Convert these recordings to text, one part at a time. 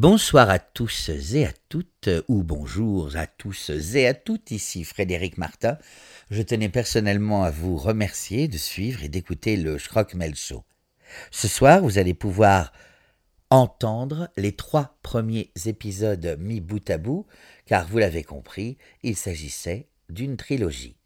Bonsoir à tous et à toutes, ou bonjour à tous et à toutes, ici Frédéric Martin. Je tenais personnellement à vous remercier de suivre et d'écouter le Schrockmel Show. Ce soir, vous allez pouvoir entendre les trois premiers épisodes mis bout à bout, car vous l'avez compris, il s'agissait d'une trilogie.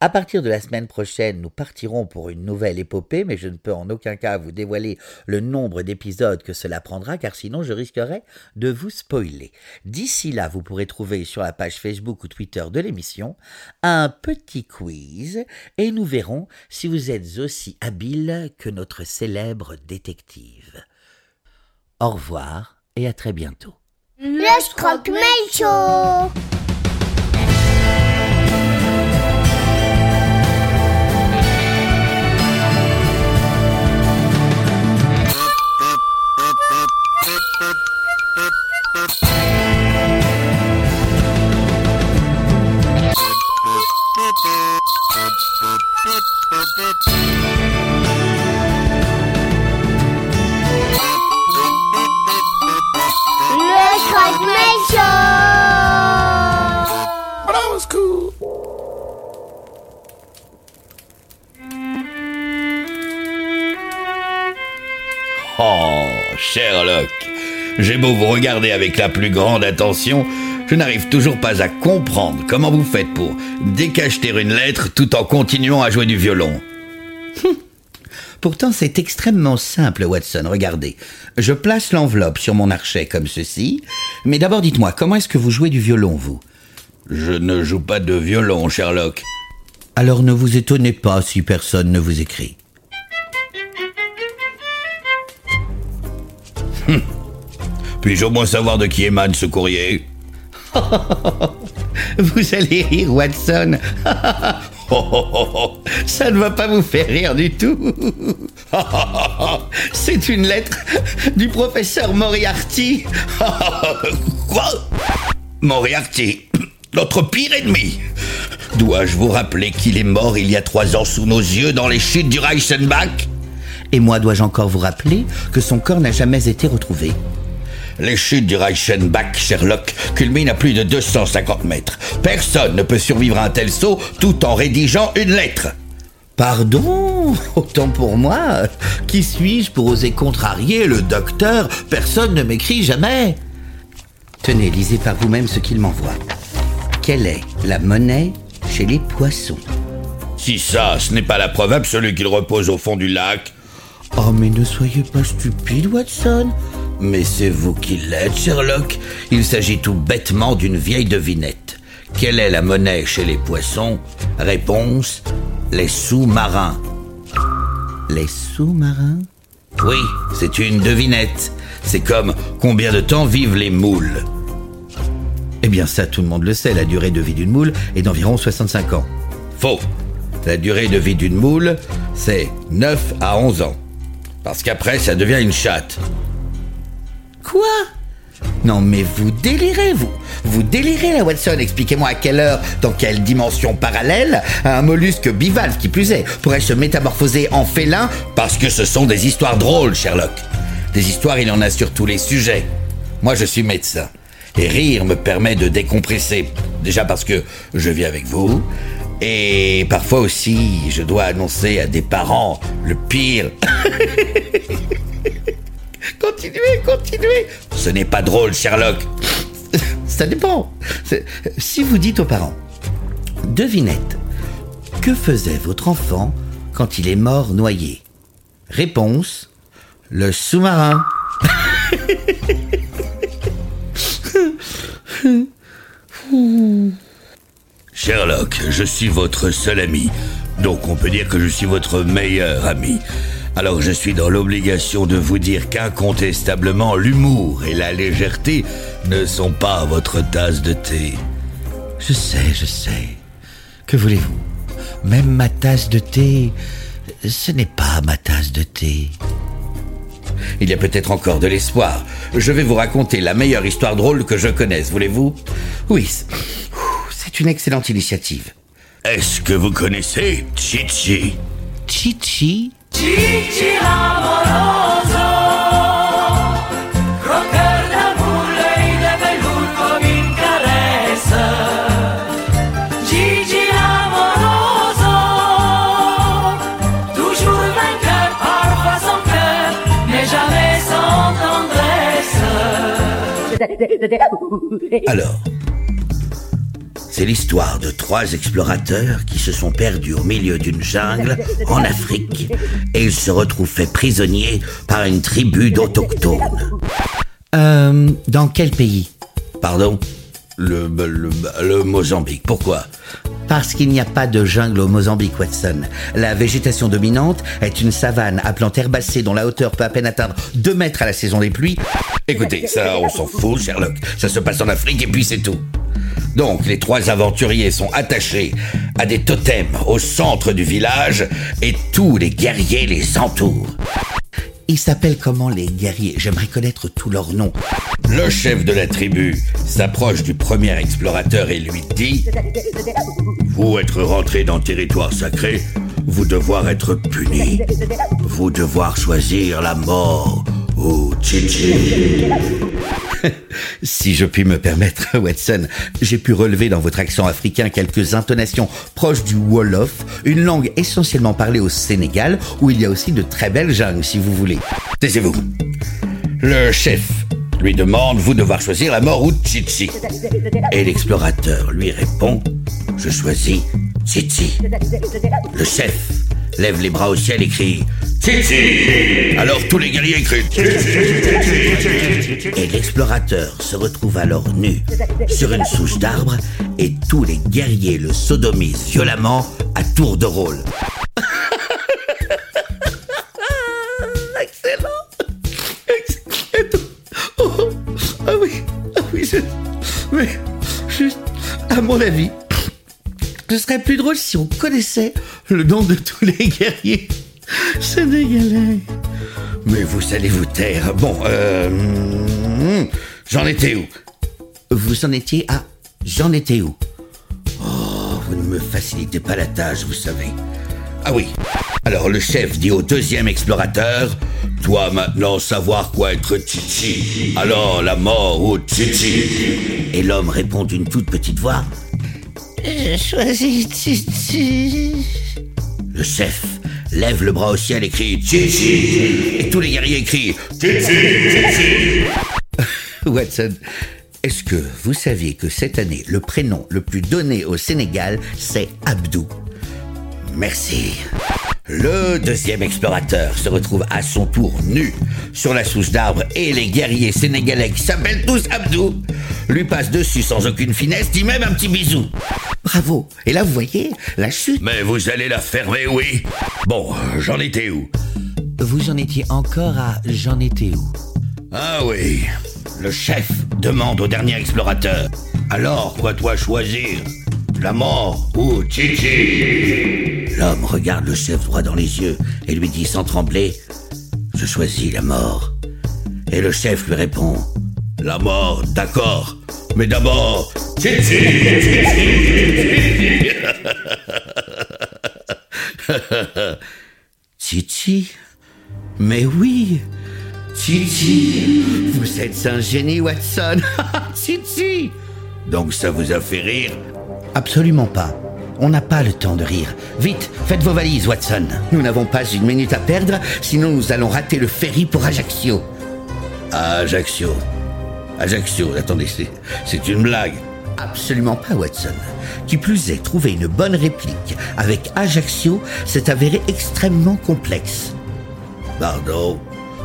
À partir de la semaine prochaine, nous partirons pour une nouvelle épopée, mais je ne peux en aucun cas vous dévoiler le nombre d'épisodes que cela prendra, car sinon je risquerais de vous spoiler. D'ici là, vous pourrez trouver sur la page Facebook ou Twitter de l'émission un petit quiz, et nous verrons si vous êtes aussi habile que notre célèbre détective. Au revoir et à très bientôt. Le Show Oh, Sherlock, j'ai beau vous regarder avec la plus grande attention, je n'arrive toujours pas à comprendre comment vous faites pour décacheter une lettre tout en continuant à jouer du violon. Pourtant, c'est extrêmement simple, Watson. Regardez. Je place l'enveloppe sur mon archet comme ceci. Mais d'abord, dites-moi, comment est-ce que vous jouez du violon, vous? Je ne joue pas de violon, Sherlock. Alors ne vous étonnez pas si personne ne vous écrit. Puis-je au moins savoir de qui émane ce courrier? Vous allez rire, Watson. Oh, oh, oh. Ça ne va pas vous faire rire du tout. C'est une lettre du professeur Moriarty. Quoi? Moriarty, notre pire ennemi. Dois-je vous rappeler qu'il est mort il y a trois ans sous nos yeux dans les chutes du Reichenbach? Et moi, dois-je encore vous rappeler que son corps n'a jamais été retrouvé? Les chutes du Reichenbach, Sherlock, culminent à plus de 250 mètres. Personne ne peut survivre à un tel saut tout en rédigeant une lettre. Pardon? Autant pour moi. Qui suis-je pour oser contrarier le docteur? Personne ne m'écrit jamais. Tenez, lisez par vous-même ce qu'il m'envoie. Quelle est la monnaie chez les poissons? Si ça, ce n'est pas la preuve absolue qu'il repose au fond du lac. Oh, mais ne soyez pas stupide, Watson. Mais c'est vous qui l'êtes, Sherlock. Il s'agit tout bêtement d'une vieille devinette. Quelle est la monnaie chez les poissons? Réponse les sous-marins. Les sous-marins? Oui, c'est une devinette. C'est comme combien de temps vivent les moules? Eh bien ça, tout le monde le sait, la durée de vie d'une moule est d'environ 65 ans. Faux. La durée de vie d'une moule, c'est 9 à 11 ans. Parce qu'après, ça devient une chatte. Quoi? Non mais vous délirez, vous Vous délirez, la Watson Expliquez-moi à quelle heure, dans quelle dimension parallèle, un mollusque bivalve qui plus est, pourrait se métamorphoser en félin Parce que ce sont des histoires drôles, Sherlock. Des histoires, il en a sur tous les sujets. Moi, je suis médecin. Et rire me permet de décompresser. Déjà parce que je vis avec vous. Et parfois aussi, je dois annoncer à des parents le pire. continuez, continuez. Ce n'est pas drôle, Sherlock. Ça dépend. Si vous dites aux parents, devinette, que faisait votre enfant quand il est mort noyé? Réponse, le sous-marin. Sherlock, je suis votre seul ami. Donc on peut dire que je suis votre meilleur ami. Alors je suis dans l'obligation de vous dire qu'incontestablement l'humour et la légèreté ne sont pas votre tasse de thé. Je sais, je sais. Que voulez-vous? Même ma tasse de thé, ce n'est pas ma tasse de thé. Il y a peut-être encore de l'espoir. Je vais vous raconter la meilleure histoire drôle que je connaisse, voulez-vous? Oui, c'est- une excellente initiative. Est-ce que vous connaissez Chichi? Chichi? Gigi amoroso, croqueur d'amour et de pellou comme une caresse. Gigi amoroso, toujours vainqueur, parfois sans cœur, mais jamais sans tendresse. Alors c'est l'histoire de trois explorateurs qui se sont perdus au milieu d'une jungle en Afrique et ils se retrouvent faits prisonniers par une tribu d'autochtones. Euh, dans quel pays? Pardon? Le, le, le Mozambique. Pourquoi? Parce qu'il n'y a pas de jungle au Mozambique, Watson. La végétation dominante est une savane à plantes herbacées dont la hauteur peut à peine atteindre 2 mètres à la saison des pluies. Écoutez, ça, on s'en fout, Sherlock. Ça se passe en Afrique et puis c'est tout. Donc, les trois aventuriers sont attachés à des totems au centre du village et tous les guerriers les entourent. Ils s'appellent comment les guerriers? J'aimerais connaître tous leurs noms. Le chef de la tribu s'approche du premier explorateur et lui dit Vous être rentré dans le territoire sacré, vous devoir être puni. Vous devoir choisir la mort si je puis me permettre, Watson, j'ai pu relever dans votre accent africain quelques intonations proches du Wolof, une langue essentiellement parlée au Sénégal, où il y a aussi de très belles jungles, si vous voulez. Taisez-vous. Le chef lui demande vous devoir choisir la mort ou Chichi. Et l'explorateur lui répond Je choisis Chichi. Le chef lève les bras au ciel et crie Chichi Alors tous les guerriers crient Et l'explorateur se retrouve alors nu sur une souche d'arbre et tous les guerriers le sodomisent violemment à tour de rôle. Ah oui, ah oui, je, mais juste à mon avis, ce serait plus drôle si on connaissait le nom de tous les guerriers sénégalais. Mais vous allez vous taire. Bon, euh... hmm, J'en étais où? Vous en étiez à J'en étais où? Oh, vous ne me facilitez pas la tâche, vous savez. Ah oui. Alors le chef dit au deuxième explorateur Toi maintenant savoir quoi être Chichi. Alors la mort ou Chichi. Et l'homme répond d'une toute petite voix Je choisis Titi. Le chef lève le bras au ciel et crie Chichi. Et tous les guerriers crient Chichi. Watson, est-ce que vous saviez que cette année, le prénom le plus donné au Sénégal, c'est Abdou? Merci. Le deuxième explorateur se retrouve à son tour nu sur la souche d'arbre et les guerriers sénégalais qui s'appellent tous Abdou lui passent dessus sans aucune finesse, dit même un petit bisou. Bravo. Et là, vous voyez, la chute. Mais vous allez la fermer, oui. Bon, j'en étais où? Vous en étiez encore à J'en étais où? Ah oui, le chef demande au dernier explorateur. Alors, quoi toi choisir? La mort ou Chichi L'homme regarde le chef droit dans les yeux et lui dit sans trembler Je choisis la mort. Et le chef lui répond La mort, d'accord, mais d'abord Chichi Titi? Mais oui Titi Vous êtes un génie, Watson. Titi. Donc ça vous a fait rire Absolument pas. On n'a pas le temps de rire. Vite, faites vos valises, Watson. Nous n'avons pas une minute à perdre, sinon nous allons rater le ferry pour Ajaccio. Ajaccio. Ajaccio, attendez, c'est, une blague. Absolument pas, Watson. Qui plus est, trouver une bonne réplique avec Ajaccio s'est avéré extrêmement complexe. Pardon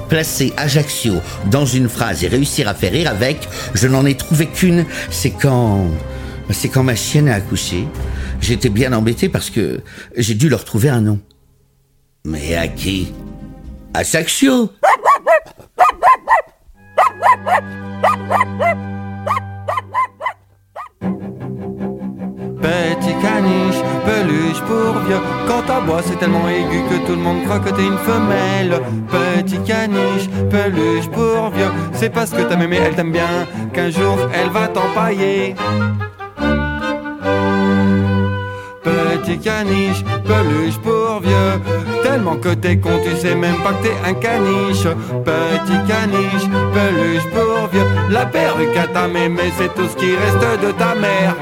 Placer Ajaccio dans une phrase et réussir à faire rire avec Je n'en ai trouvé qu'une, c'est quand. C'est quand ma chienne a accouché. J'étais bien embêté parce que j'ai dû leur trouver un nom. Mais à qui? Ajaccio Petit caniche, peluche pour vieux. Quand t'aboies, c'est tellement aigu que tout le monde croit que t'es une femelle. Petit caniche, peluche pour vieux. C'est parce que ta mémé, elle t'aime bien qu'un jour elle va t'empailler. Petit caniche, peluche pour vieux. Tellement que t'es con, tu sais même pas que t'es un caniche. Petit caniche, peluche pour vieux. La perruque à ta mémé, c'est tout ce qui reste de ta mère.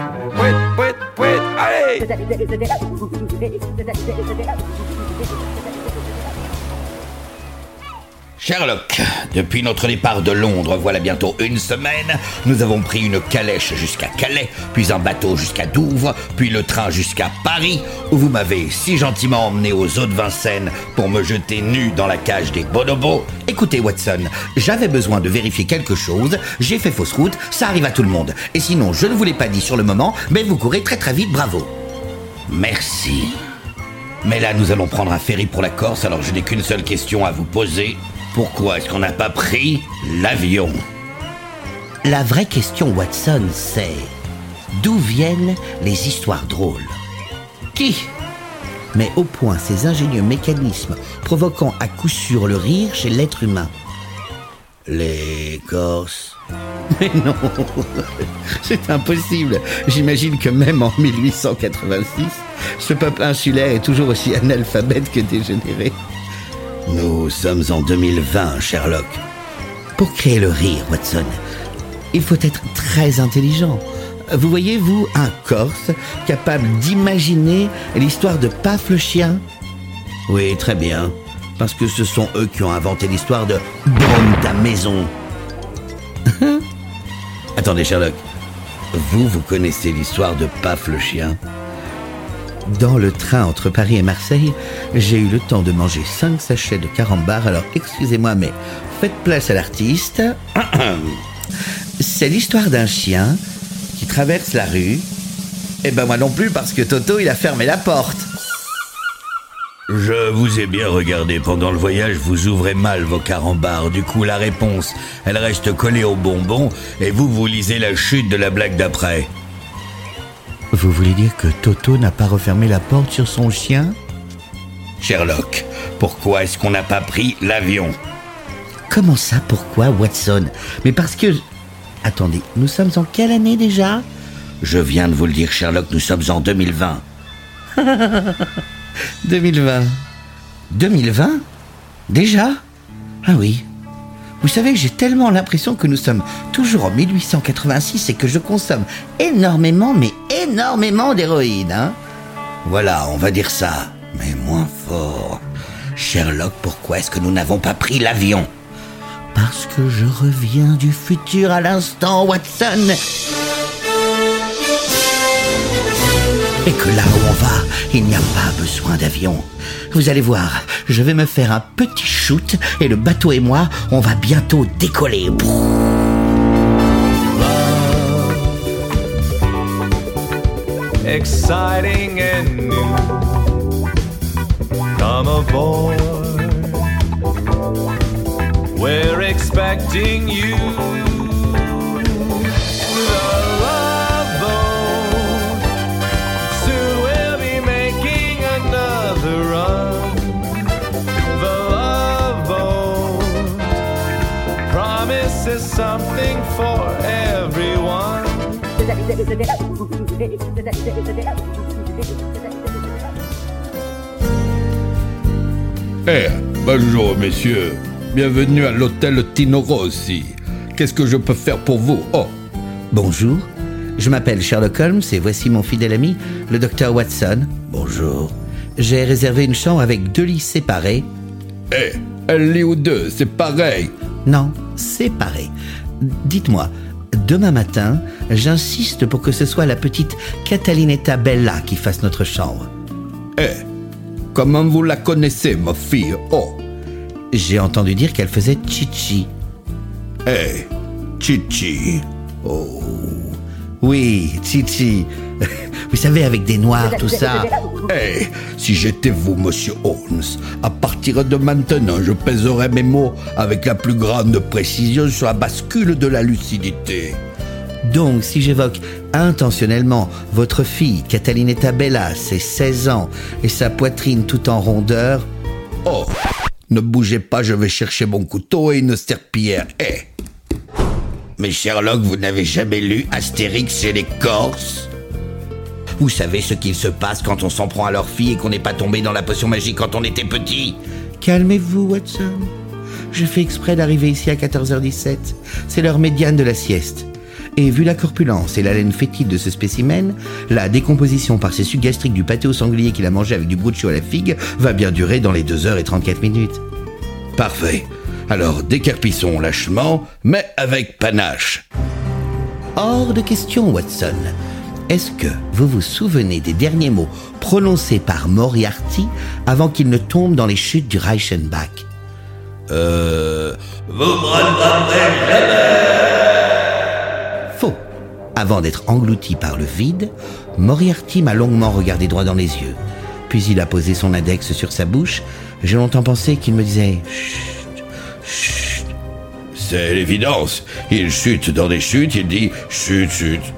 Sherlock, depuis notre départ de Londres, voilà bientôt une semaine, nous avons pris une calèche jusqu'à Calais, puis un bateau jusqu'à Douvres, puis le train jusqu'à Paris, où vous m'avez si gentiment emmené aux eaux de Vincennes pour me jeter nu dans la cage des bonobos. Écoutez, Watson, j'avais besoin de vérifier quelque chose, j'ai fait fausse route, ça arrive à tout le monde. Et sinon, je ne vous l'ai pas dit sur le moment, mais vous courez très très vite, bravo. Merci. Mais là, nous allons prendre un ferry pour la Corse, alors je n'ai qu'une seule question à vous poser. Pourquoi est-ce qu'on n'a pas pris l'avion La vraie question, Watson, c'est d'où viennent les histoires drôles? Qui? Mais au point ces ingénieux mécanismes provoquant à coup sûr le rire chez l'être humain. Les Corses? Mais non, c'est impossible. J'imagine que même en 1886, ce peuple insulaire est toujours aussi analphabète que dégénéré. Nous sommes en 2020, Sherlock. Pour créer le rire, Watson, il faut être très intelligent. Vous voyez, vous, un Corse capable d'imaginer l'histoire de Paf le chien? Oui, très bien. Parce que ce sont eux qui ont inventé l'histoire de Bombe ta maison. Attendez, Sherlock. Vous, vous connaissez l'histoire de Paf le chien? Dans le train entre Paris et Marseille, j'ai eu le temps de manger 5 sachets de carambar, alors excusez-moi, mais faites place à l'artiste. C'est l'histoire d'un chien qui traverse la rue. Eh ben moi non plus, parce que Toto, il a fermé la porte. Je vous ai bien regardé pendant le voyage, vous ouvrez mal vos carambars. Du coup, la réponse, elle reste collée au bonbon et vous, vous lisez la chute de la blague d'après. Vous voulez dire que Toto n'a pas refermé la porte sur son chien? Sherlock, pourquoi est-ce qu'on n'a pas pris l'avion? Comment ça, pourquoi, Watson? Mais parce que... Attendez, nous sommes en quelle année déjà? Je viens de vous le dire, Sherlock, nous sommes en 2020. 2020. 2020 Déjà? Ah oui. Vous savez, j'ai tellement l'impression que nous sommes toujours en 1886 et que je consomme énormément, mais énormément d'héroïne, hein. Voilà, on va dire ça, mais moins fort. Sherlock, pourquoi est-ce que nous n'avons pas pris l'avion? Parce que je reviens du futur à l'instant, Watson Et que là où on va, il n'y a pas besoin d'avion. Vous allez voir, je vais me faire un petit shoot et le bateau et moi, on va bientôt décoller. exciting and new. Come aboard. We're expecting you. Eh, bonjour messieurs. Bienvenue à l'hôtel Tino Rossi. Qu'est-ce que je peux faire pour vous? Oh, Bonjour, je m'appelle Sherlock Holmes et voici mon fidèle ami, le docteur Watson. Bonjour. J'ai réservé une chambre avec deux lits séparés. eh, un lit ou deux, c'est pareil? Non, séparés. Dites-moi, demain matin, j'insiste pour que ce soit la petite Catalinetta Bella qui fasse notre chambre. Eh, comment vous la connaissez, ma fille? Oh, J'ai entendu dire qu'elle faisait chichi. eh, Chichi. Oh. Oui, chichi. Vous savez, avec des noirs, tout ça. Eh, si j'étais vous, monsieur Holmes, à partir de maintenant, je pèserais mes mots avec la plus grande précision sur la bascule de la lucidité. Donc, si j'évoque intentionnellement votre fille, Catalinetta Bella, ses 16 ans, et sa poitrine tout en rondeur, Oh, ne bougez pas, je vais chercher mon couteau et une serpillière. Eh, Mais Sherlock, vous n'avez jamais lu Astérix chez les Corses? Vous savez ce qu'il se passe quand on s'en prend à leur fille et qu'on n'est pas tombé dans la potion magique quand on était petit? Calmez-vous, Watson. Je fais exprès d'arriver ici à 14h17. C'est l'heure médiane de la sieste. Et vu la corpulence et l'haleine fétide de ce spécimen, la décomposition par ses sucs gastriques du pâté au sanglier qu'il a mangé avec du bruccio à la figue va bien durer dans les 2h34 minutes. Parfait. Alors décarpissons lâchement, mais avec panache. Hors de question, Watson. Est-ce que vous vous souvenez des derniers mots prononcés par Moriarty avant qu'il ne tombe dans les chutes du Reichenbach? Euh... Faux. Avant d'être englouti par le vide, Moriarty m'a longuement regardé droit dans les yeux. Puis il a posé son index sur sa bouche. J'ai longtemps pensé qu'il me disait chut. C'est l'évidence. Il chute dans des chutes, il dit chute, chute.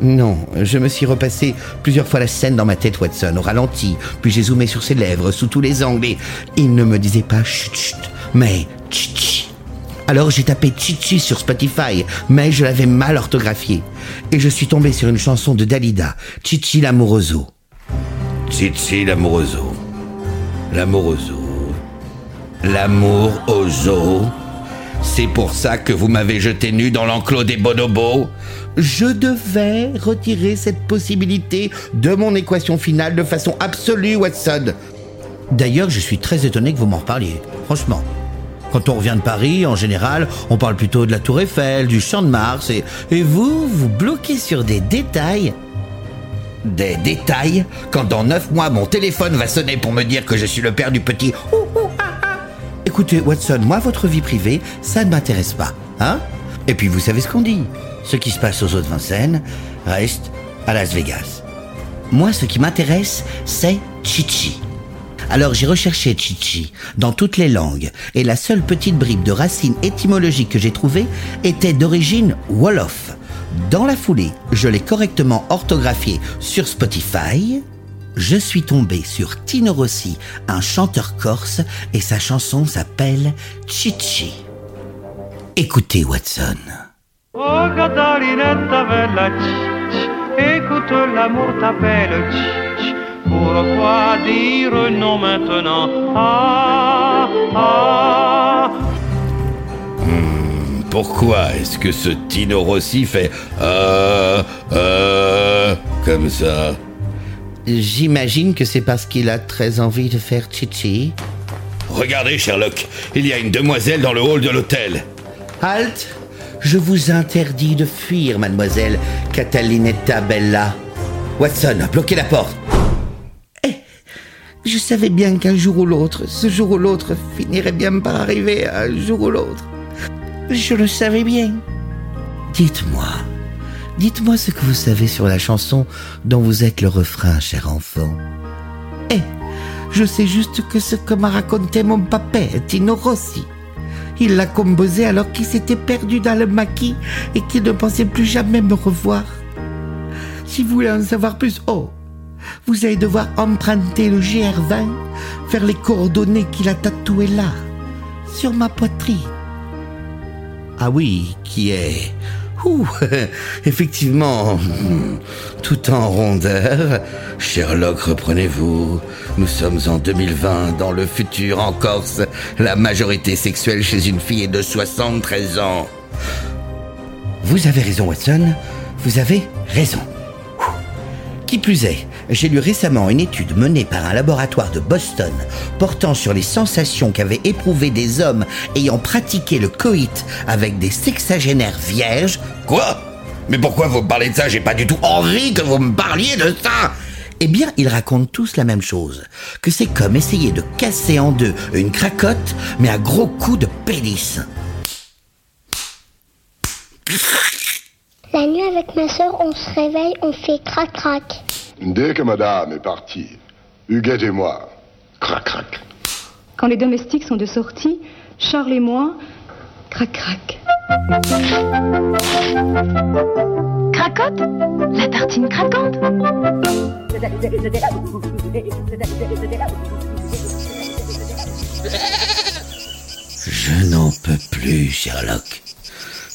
Non, je me suis repassé plusieurs fois la scène dans ma tête, Watson, au ralenti, puis j'ai zoomé sur ses lèvres, sous tous les angles, et il ne me disait pas chut chut, mais chichi. Alors j'ai tapé chichi sur Spotify, mais je l'avais mal orthographié. Et je suis tombé sur une chanson de Dalida, Chichi l'amourezo. Chichi l'amourezo. L'amourezo. L'amour au zoo. C'est pour ça que vous m'avez jeté nu dans l'enclos des bonobos Je devais retirer cette possibilité de mon équation finale de façon absolue, Watson. D'ailleurs, je suis très étonné que vous m'en reparliez, franchement. Quand on revient de Paris, en général, on parle plutôt de la Tour Eiffel, du Champ de Mars, et, et vous, vous bloquez sur des détails. Des détails? Quand dans neuf mois mon téléphone va sonner pour me dire que je suis le père du petit Écoutez, Watson, moi, votre vie privée, ça ne m'intéresse pas, hein? Et puis, vous savez ce qu'on dit. Ce qui se passe aux autres Vincennes reste à Las Vegas. Moi, ce qui m'intéresse, c'est Chichi. Alors j'ai recherché Chichi dans toutes les langues et la seule petite bribe de racine étymologique que j'ai trouvée était d'origine Wolof. Dans la foulée, je l'ai correctement orthographié sur Spotify. Je suis tombé sur Tino Rossi, un chanteur corse, et sa chanson s'appelle Chichi. Écoutez Watson. Oh Catalinetta bella Cicci, écoute l'amour t'appelle Cicci. Pourquoi dire non maintenant? Ah, ah Pourquoi est-ce que ce Tino Rossi fait euh, euh, comme ça? J'imagine que c'est parce qu'il a très envie de faire Chichi. Regardez Sherlock, il y a une demoiselle dans le hall de l'hôtel. Halt Je vous interdis de fuir, mademoiselle Catalinetta Bella. Watson, bloquez la porte. Eh, je savais bien qu'un jour ou l'autre, ce jour ou l'autre finirait bien par arriver, un jour ou l'autre. Je le savais bien. Dites-moi, dites-moi ce que vous savez sur la chanson dont vous êtes le refrain, cher enfant. Eh, je sais juste que ce que m'a raconté mon papa, Tino Rossi. Il l'a composé alors qu'il s'était perdu dans le maquis et qu'il ne pensait plus jamais me revoir. Si vous voulez en savoir plus, oh, vous allez devoir emprunter le GR20, faire les coordonnées qu'il a tatouées là, sur ma poitrine. Ah oui, qui est... Effectivement, tout en rondeur. Sherlock, reprenez-vous. Nous sommes en 2020, dans le futur en Corse. La majorité sexuelle chez une fille est de 73 ans. Vous avez raison, Watson. Vous avez raison. Qui plus est, j'ai lu récemment une étude menée par un laboratoire de Boston portant sur les sensations qu'avaient éprouvées des hommes ayant pratiqué le coït avec des sexagénaires vierges. Quoi? Mais pourquoi vous me parlez de ça? J'ai pas du tout envie que vous me parliez de ça Eh bien, ils racontent tous la même chose, que c'est comme essayer de casser en deux une cracotte, mais à gros coups de pénis. La nuit avec ma soeur, on se réveille, on fait crac-crac. Dès que madame est partie, Huguette et moi, crac crac. Quand les domestiques sont de sortie, Charles et moi, crac-crac. Cracotte La tartine craquante Je n'en peux plus, Sherlock.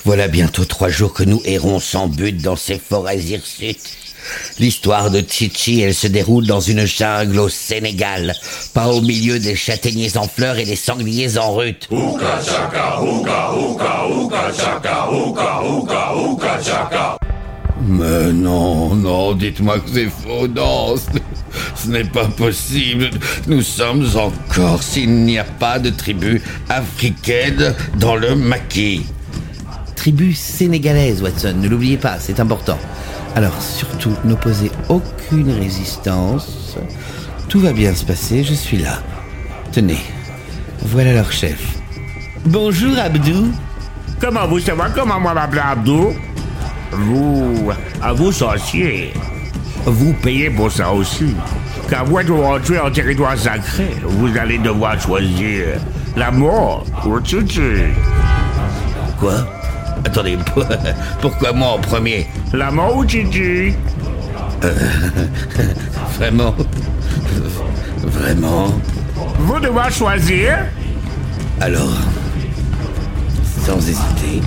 Voilà bientôt trois jours que nous errons sans but dans ces forêts hirsutes. L'histoire de Chichi, elle se déroule dans une jungle au Sénégal, pas au milieu des châtaigniers en fleurs et des sangliers en rut. Mais non, non, dites-moi que c'est faux, non, ce n'est- ce n'est pas possible. Nous sommes en Corse, il n'y a pas de tribu africaine dans le maquis. Tribu sénégalaise, Watson, ne l'oubliez pas, c'est important. Alors surtout, n'opposez aucune résistance. Tout va bien se passer, je suis là. Tenez, voilà leur chef. Bonjour Abdou. Comment vous savez comment moi m'appeler Abdou? Vous, à vous sorcier, vous payez pour ça aussi. Car vous êtes rentré en territoire sacré, vous allez devoir choisir la mort ou le tutu. Quoi? Attendez, pour- pourquoi moi en premier La mort ou tutu Vraiment Vraiment. Vous devez choisir. Alors, sans hésiter,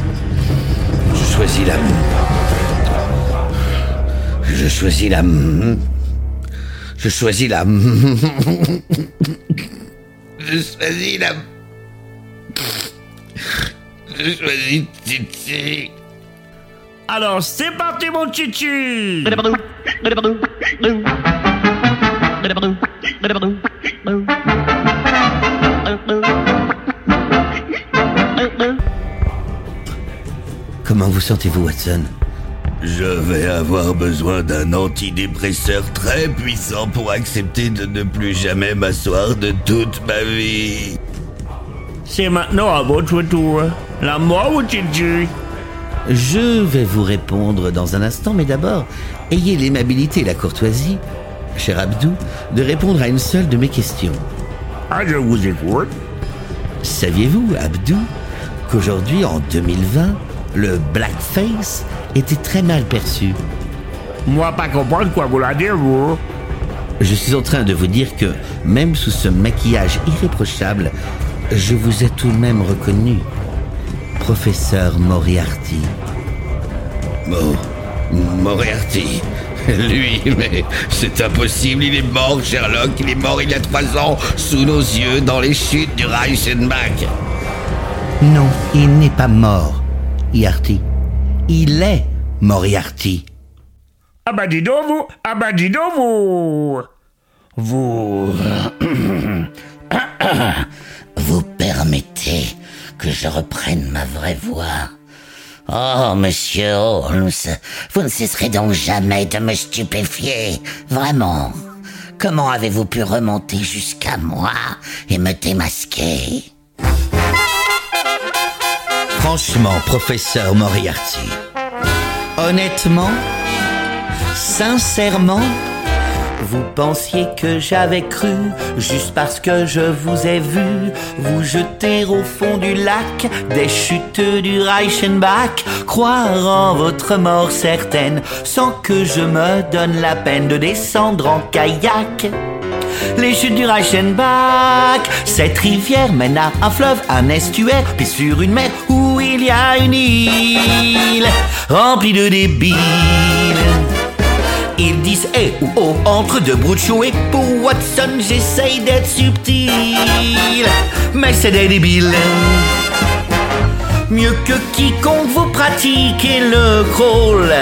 je choisis la... Je choisis la... Je choisis la... Je choisis la... Je choisis Titi. Alors c'est parti mon tutu Comment vous sentez-vous, Watson? Je vais avoir besoin d'un antidépresseur très puissant pour accepter de ne plus jamais m'asseoir de toute ma vie. C'est maintenant à votre tour. La mort ou Je vais vous répondre dans un instant, mais d'abord, ayez l'aimabilité et la courtoisie, cher Abdou, de répondre à une seule de mes questions. Ah, je vous écoute. Saviez-vous, Abdou, qu'aujourd'hui, en 2020, le blackface était très mal perçu? Moi pas comprendre quoi vous la dire, vous. Je suis en train de vous dire que, même sous ce maquillage irréprochable, je vous ai tout de même reconnu. Professeur Moriarty. Mo... Moriarty. Lui, mais c'est impossible, il est mort, Sherlock, il est mort il y a trois ans, sous nos yeux, dans les chutes du Reichenbach. Non, il n'est pas mort, Yarty. Il est Moriarty. Ah bah dis donc vous Ah bah dis donc vous Vous... Vous permettez que je reprenne ma vraie voix Oh, monsieur Holmes, vous ne cesserez donc jamais de me stupéfier. Vraiment. Comment avez-vous pu remonter jusqu'à moi et me démasquer? Franchement, professeur Moriarty. Honnêtement, sincèrement, vous pensiez que j'avais cru, juste parce que je vous ai vu, vous jeter au fond du lac des chutes du Reichenbach, croire en votre mort certaine, sans que je me donne la peine de descendre en kayak. Les chutes du Reichenbach, cette rivière mène à un fleuve, un estuaire, puis sur une mer où il y a une île remplie de débiles. Ils disent eh ou oh entre deux chou et pour Watson j'essaye d'être subtil Mais c'est des débiles Mieux que quiconque vous pratiquez le crawl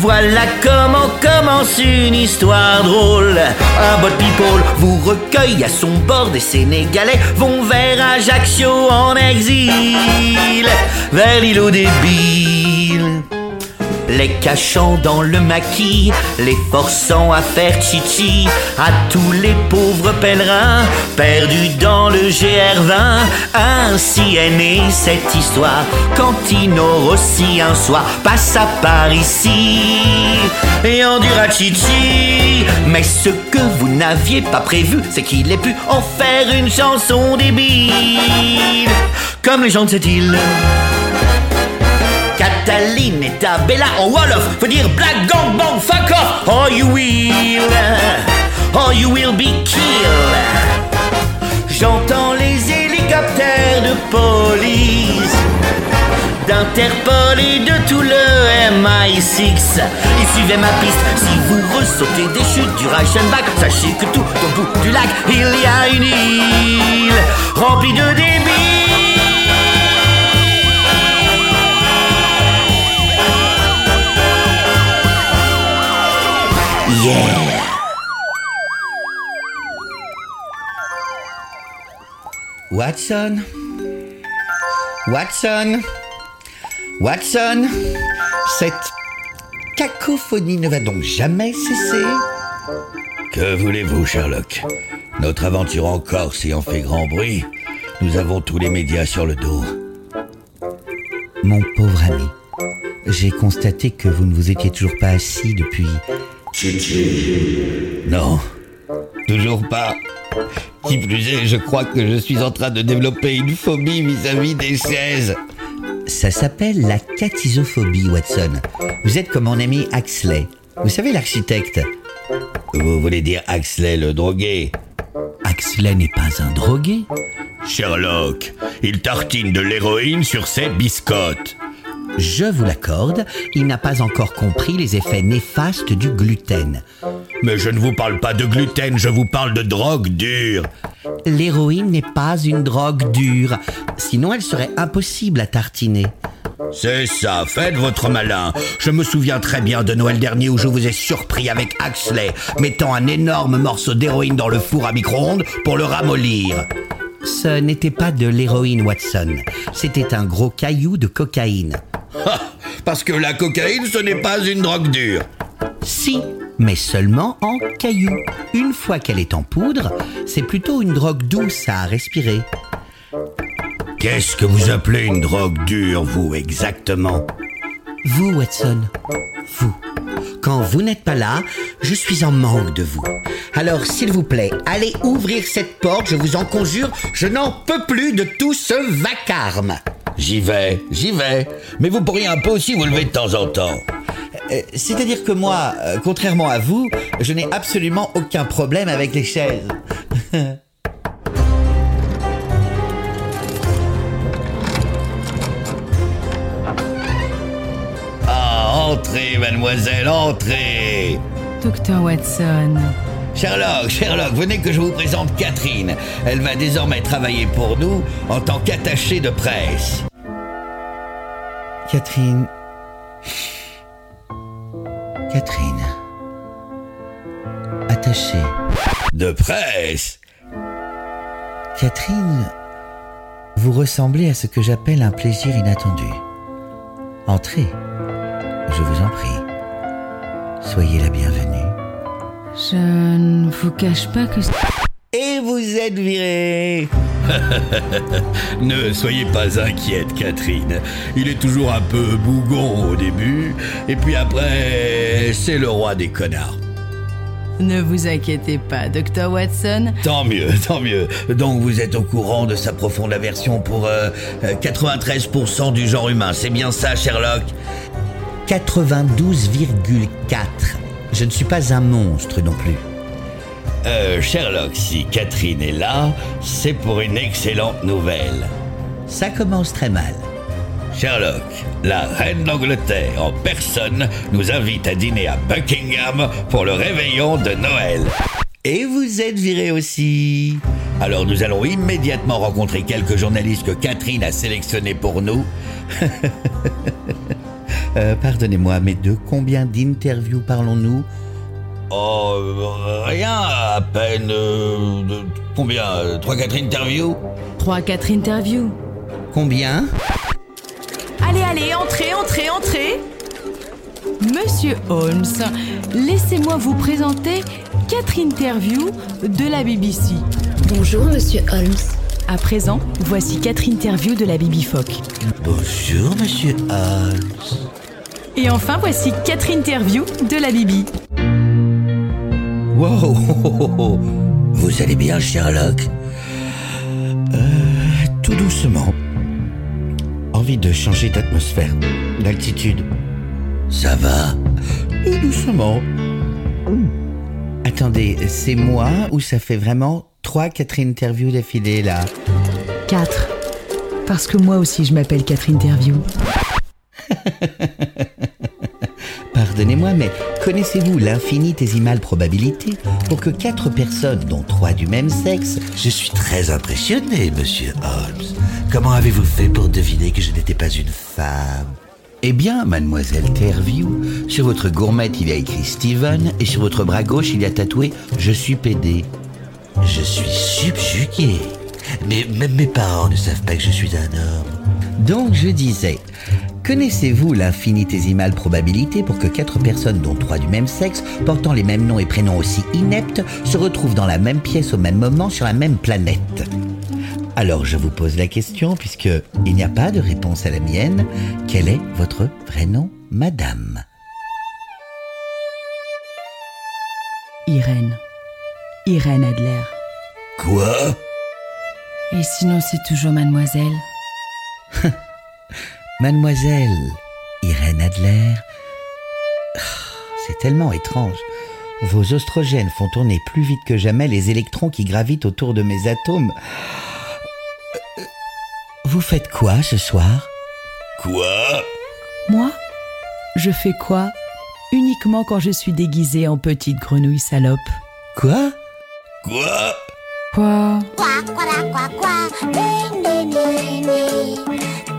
voilà comment commence une histoire drôle. Un bot people vous recueille à son bord. Des Sénégalais vont vers Ajaccio en exil, vers l'îlot des Billes. Les cachant dans le maquis, les forçant à faire chichi à tous les pauvres pèlerins perdus dans le GR20. Ainsi est née cette histoire quand Tino Rossi un soir passa par ici et endura chichi. Mais ce que vous n'aviez pas prévu, c'est qu'il ait pu en faire une chanson débile, comme les gens de cette île. Cataline et Tabella en Wolof veut dire Black Gang Bang fuck off. Or you will. Or you will be killed. J'entends les hélicoptères de police d'Interpol et de tout le MI6 Ils suivaient ma piste. Si vous ressautez des chutes du Reichenbach Sachez que tout au bout du lac Il y a une île Remplie de débiles Yeah. Watson. Watson. Watson. Cette cacophonie ne va donc jamais cesser. Que voulez-vous, Sherlock? Notre aventure en Corse ayant fait grand bruit, nous avons tous les médias sur le dos. Mon pauvre ami, j'ai constaté que vous ne vous étiez toujours pas assis depuis... Non, toujours pas. Qui plus est, je crois que je suis en train de développer une phobie vis-à-vis des chaises. Ça s'appelle la catisophobie, Watson. Vous êtes comme mon ami Axley. Vous savez l'architecte Vous voulez dire Axley le drogué? Axley n'est pas un drogué. Sherlock, il tartine de l'héroïne sur ses biscottes. Je vous l'accorde, il n'a pas encore compris les effets néfastes du gluten. Mais je ne vous parle pas de gluten, je vous parle de drogue dure. L'héroïne n'est pas une drogue dure, sinon elle serait impossible à tartiner. C'est ça, faites votre malin. Je me souviens très bien de Noël dernier où je vous ai surpris avec Axley, mettant un énorme morceau d'héroïne dans le four à micro-ondes pour le ramollir. Ce n'était pas de l'héroïne, Watson. C'était un gros caillou de cocaïne. Ah, parce que la cocaïne, ce n'est pas une drogue dure. Si, mais seulement en caillou. Une fois qu'elle est en poudre, c'est plutôt une drogue douce à respirer. Qu'est-ce que vous appelez une drogue dure, vous, exactement? Vous, Watson, vous. Quand vous n'êtes pas là, je suis en manque de vous. Alors, s'il vous plaît, allez ouvrir cette porte, je vous en conjure, je n'en peux plus de tout ce vacarme. J'y vais, j'y vais. Mais vous pourriez un peu aussi vous lever de temps en temps. Euh, C'est-à-dire que moi, euh, contrairement à vous, je n'ai absolument aucun problème avec les chaises. Ah, entrez, mademoiselle, entrez. Docteur Watson. Sherlock, Sherlock, venez que je vous présente Catherine. Elle va désormais travailler pour nous en tant qu'attachée de presse. Catherine. Catherine. Attachée. De presse Catherine, vous ressemblez à ce que j'appelle un plaisir inattendu. Entrez, je vous en prie. Soyez la bienvenue. Je ne vous cache pas que... Et vous êtes viré Ne soyez pas inquiète, Catherine. Il est toujours un peu bougon au début, et puis après, c'est le roi des connards. Ne vous inquiétez pas, Docteur Watson. Tant mieux, tant mieux. Donc vous êtes au courant de sa profonde aversion pour euh, euh, 93% du genre humain. C'est bien ça, Sherlock? 92,4. Je ne suis pas un monstre non plus. Euh, Sherlock, si Catherine est là, c'est pour une excellente nouvelle. Ça commence très mal. Sherlock, la reine d'Angleterre en personne nous invite à dîner à Buckingham pour le réveillon de Noël. Et vous êtes viré aussi. Alors nous allons immédiatement rencontrer quelques journalistes que Catherine a sélectionnés pour nous. Euh, Pardonnez-moi, mais de combien d'interviews parlons-nous? Oh, euh, rien, à peine... euh, de- combien euh, Trois, quatre interviews 3-4 interviews. Combien Allez, allez, entrez, entrez, entrez. Monsieur Holmes, laissez-moi vous présenter quatre interviews de la BBC. Bonjour, monsieur Holmes. À présent, voici quatre interviews de la BB-Foc. Bonjour, monsieur Holmes. Et enfin, voici quatre interviews de la Bibi. Wow, vous allez bien, Sherlock Euh, Tout doucement. Envie de changer d'atmosphère, d'altitude. Ça va Tout doucement. Attendez, c'est moi ou ça fait vraiment trois, quatre interviews d'affilée là 4. Parce que moi aussi, je m'appelle Catherine Interview. Pardonnez-moi, mais connaissez-vous l'infinitésimale probabilité pour que quatre personnes, dont trois du même sexe, Je suis très impressionné, monsieur Holmes. Comment avez-vous fait pour deviner que je n'étais pas une femme? Eh bien, mademoiselle Terview, sur votre gourmette, il y a écrit Steven et sur votre bras gauche, il y a tatoué Je suis pédé. Je suis subjugué. Mais même mes parents ne savent pas que je suis un homme. Donc je disais, connaissez-vous l'infinitésimale probabilité pour que quatre personnes, dont trois du même sexe, portant les mêmes noms et prénoms aussi ineptes, se retrouvent dans la même pièce au même moment sur la même planète? Alors je vous pose la question, puisque il n'y a pas de réponse à la mienne, quel est votre vrai nom, madame? Irène. Irène Adler. Quoi? Et sinon, c'est toujours mademoiselle Mademoiselle Irène Adler. Ah, C'est tellement étrange. Vos oestrogènes font tourner plus vite que jamais les électrons qui gravitent autour de mes atomes. Vous faites quoi ce soir? Quoi? Moi? Je fais quoi? Uniquement quand je suis déguisée en petite grenouille salope. Quoi? Quoi? Quoi Quoi, quoi, quoi, quoi, ni, ni, ni, ni.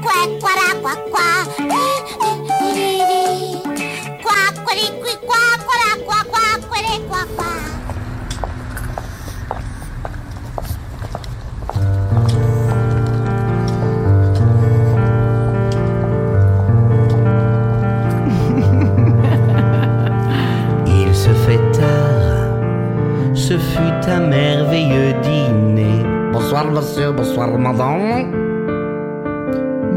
Quoi, quoi, quoi, quoi, ni, ni, ni, ni. Quoi, quoi, quoi, quoi, quoi, quoi, quoi, quoi, quoi. Il se fait tard. Ce fut dîner. Bonsoir, monsieur, bonsoir, madame.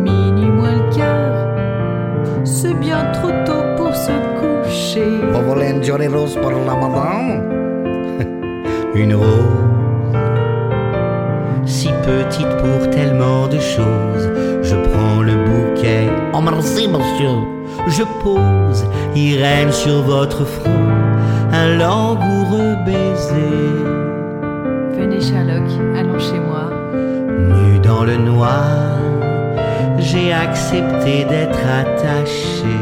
Minuit moins le quart. C'est bien trop tôt pour se coucher. Vous voulez une jolie rose pour la madame? Une rose, si petite pour tellement de choses. Je prends le bouquet, Oh, merci, monsieur. je pose Irène sur votre front, un langoureux baiser. Venez, Sherlock, dans le noir, j'ai accepté d'être attaché.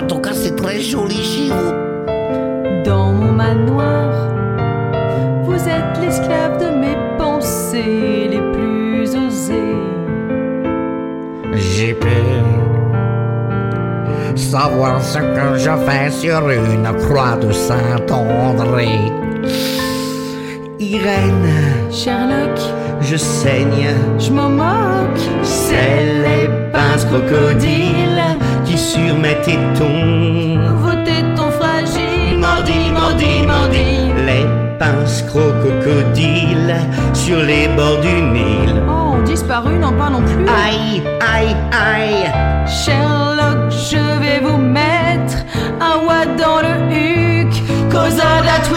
En tout cas, c'est très joli chez vous. Dans mon manoir, vous êtes l'esclave de mes pensées les plus osées. J'ai pu savoir ce que je fais sur une croix de Saint-André. Irène, Sherlock, je saigne. je m'en moque. C'est les pinces crocodiles qui sur mes tétons. Vos tétons fragiles. Mordi, mordi, mordi. Les pinces crocodiles sur les bords du Nil. Oh, disparu, n'en parlons plus. Aïe, aïe, aïe. Sherlock, je vais vous mettre un watt dans le huc. Cause all that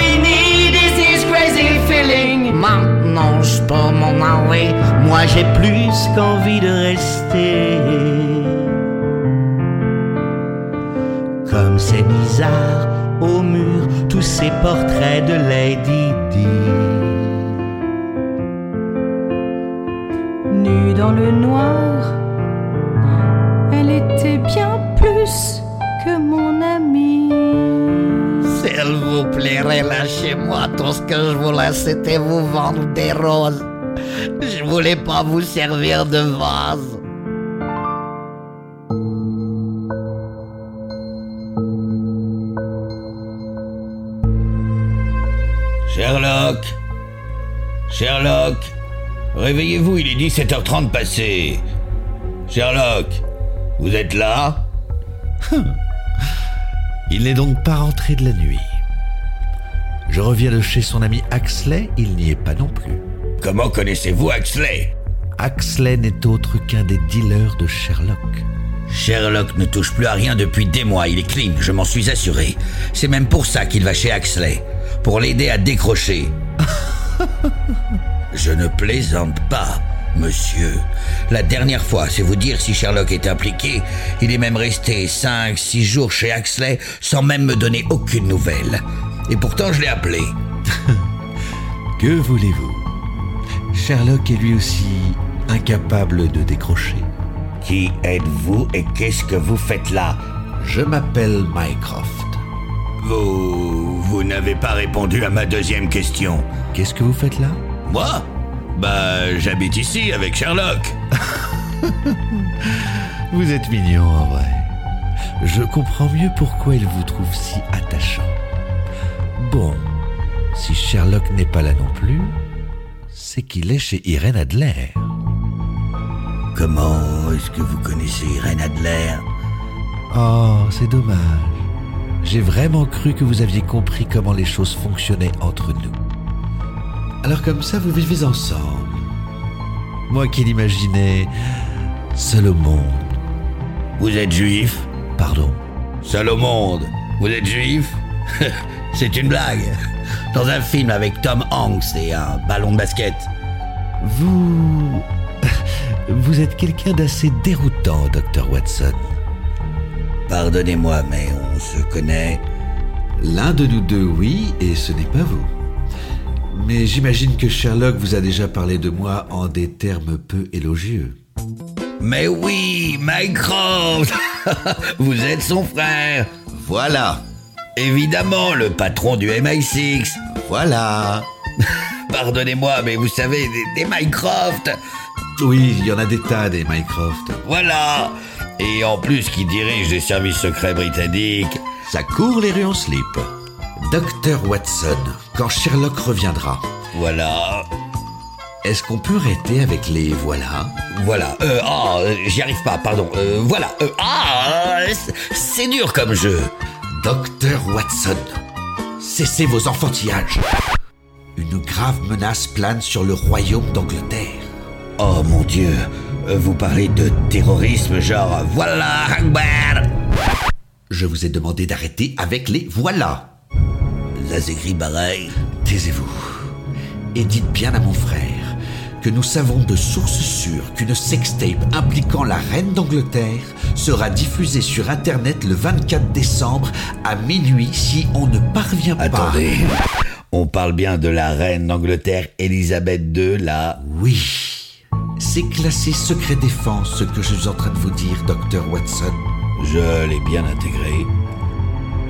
Peux m'en aller. Moi j'ai plus qu'envie de rester. Comme c'est bizarre, au mur, tous ces portraits de Lady Di. Nue dans le noir, S'il vous plairait, lâchez-moi. Tout ce que je voulais, c'était vous vendre des roses. Je voulais pas vous servir de vase. Sherlock Sherlock Réveillez-vous, il est 17h30 passé. Sherlock, vous êtes là? Il n'est donc pas rentré de la nuit. Je reviens de chez son ami Axley, il n'y est pas non plus. Comment connaissez-vous Axley? Axley n'est autre qu'un des dealers de Sherlock. Sherlock ne touche plus à rien depuis des mois, il est clean, je m'en suis assuré. C'est même pour ça qu'il va chez Axley, pour l'aider à décrocher. je ne plaisante pas, monsieur. La dernière fois, c'est vous dire si Sherlock est impliqué, il est même resté 5, 6 jours chez Axley sans même me donner aucune nouvelle. Et pourtant, je l'ai appelé. Que voulez-vous? Sherlock est lui aussi incapable de décrocher. Qui êtes-vous et qu'est-ce que vous faites là? Je m'appelle Mycroft. Vous... vous n'avez pas répondu à ma deuxième question. Qu'est-ce que vous faites là? Moi? Bah, j'habite ici avec Sherlock. Vous êtes mignon en vrai. Je comprends mieux pourquoi il vous trouve si attachant. Bon, si Sherlock n'est pas là non plus, c'est qu'il est chez Irène Adler. Comment est-ce que vous connaissez Irène Adler? Oh, c'est dommage. J'ai vraiment cru que vous aviez compris comment les choses fonctionnaient entre nous. Alors comme ça, vous vivez ensemble. Moi qui l'imaginais seul au monde. Vous êtes juif? Pardon? Seul au monde. Vous êtes juif? C'est une blague. Dans un film avec Tom Hanks et un ballon de basket. Vous... Vous êtes quelqu'un d'assez déroutant, docteur Watson. Pardonnez-moi, mais on se connaît. L'un de nous deux, oui, et ce n'est pas vous. Mais j'imagine que Sherlock vous a déjà parlé de moi en des termes peu élogieux. Mais oui, Mycroft Vous êtes son frère Voilà. Évidemment, le patron du MI6 Voilà. Pardonnez-moi, mais vous savez, des, des Mycroft Oui, il y en a des tas des Mycroft. Voilà Et en plus, qui dirige les services secrets britanniques Ça court les rues en slip. Docteur Watson, quand Sherlock reviendra, Voilà. est-ce qu'on peut arrêter avec les voilà? Voilà. Euh, ah, euh, j'y arrive pas, pardon. Euh, voilà. Euh, ah, c'est dur comme jeu. Docteur Watson, cessez vos enfantillages. Une grave menace plane sur le royaume d'Angleterre. Oh mon dieu, vous parlez de terrorisme genre voilà Akbar Je vous ai demandé d'arrêter avec les voilà. Écrit pareil. Taisez-vous. Et dites bien à mon frère que nous savons de sources sûres qu'une sextape impliquant la reine d'Angleterre sera diffusée sur Internet le 24 décembre à minuit si on ne parvient pas. Attendez, on parle bien de la reine d'Angleterre Elisabeth II là Oui. C'est classé secret défense ce que je suis en train de vous dire, docteur Watson. Je l'ai bien intégré.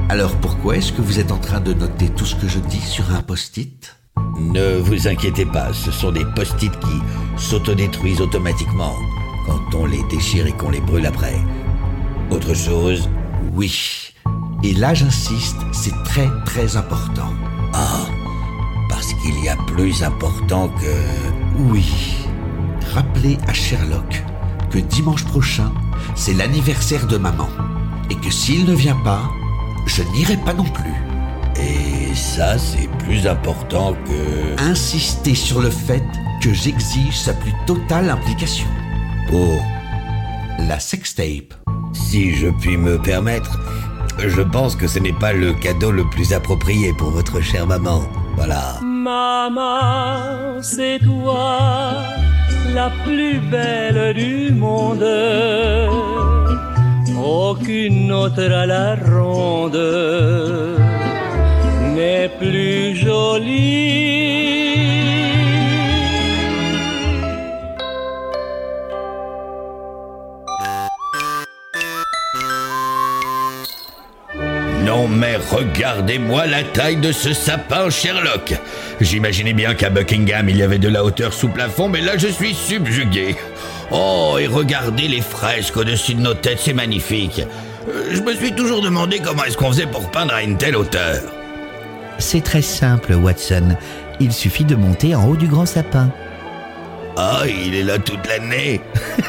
Alors pourquoi est-ce que vous êtes en train de noter tout ce que je dis sur un post-it? Ne vous inquiétez pas, ce sont des post-it qui s'autodétruisent automatiquement quand on les déchire et qu'on les brûle après. Autre chose Oui. Et là j'insiste, c'est très très important. Ah, parce qu'il y a plus important que... Oui. Rappelez à Sherlock que dimanche prochain, c'est l'anniversaire de maman. Et que s'il ne vient pas, je n'irai pas non plus. Et ça, c'est plus important que... Insistez sur le fait que j'exige sa plus totale implication. Pour... La sextape. Si je puis me permettre, je pense que ce n'est pas le cadeau le plus approprié pour votre chère maman. Voilà. Maman, c'est toi la plus belle du monde. Aucune autre à la ronde plus jolie. Non mais regardez-moi la taille de ce sapin Sherlock. J'imaginais bien qu'à Buckingham il y avait de la hauteur sous plafond, mais là je suis subjugué. Oh, et regardez les fresques au-dessus de nos têtes, c'est magnifique. Euh, Je me suis toujours demandé comment est-ce qu'on faisait pour peindre à une telle hauteur. C'est très simple, Watson. Il suffit de monter en haut du grand sapin. Ah, il est là toute l'année.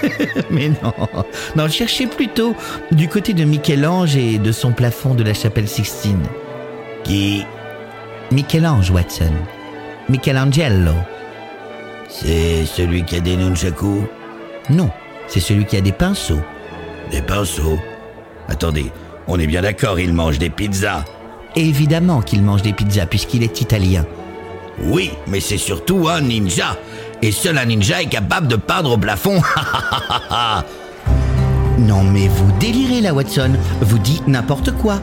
Mais non, non, cherchez plutôt du côté de Michel-Ange et de son plafond de la chapelle Sixtine. Qui? Michel-Ange, Watson. Michelangelo. C'est celui qui a des nunchaku? Non, c'est celui qui a des pinceaux. Des pinceaux? Attendez, on est bien d'accord, il mange des pizzas. Évidemment qu'il mange des pizzas puisqu'il est italien. Oui, mais c'est surtout un ninja. Et seul un ninja est capable de peindre au plafond. Non mais vous délirez là, Watson. Vous dites n'importe quoi.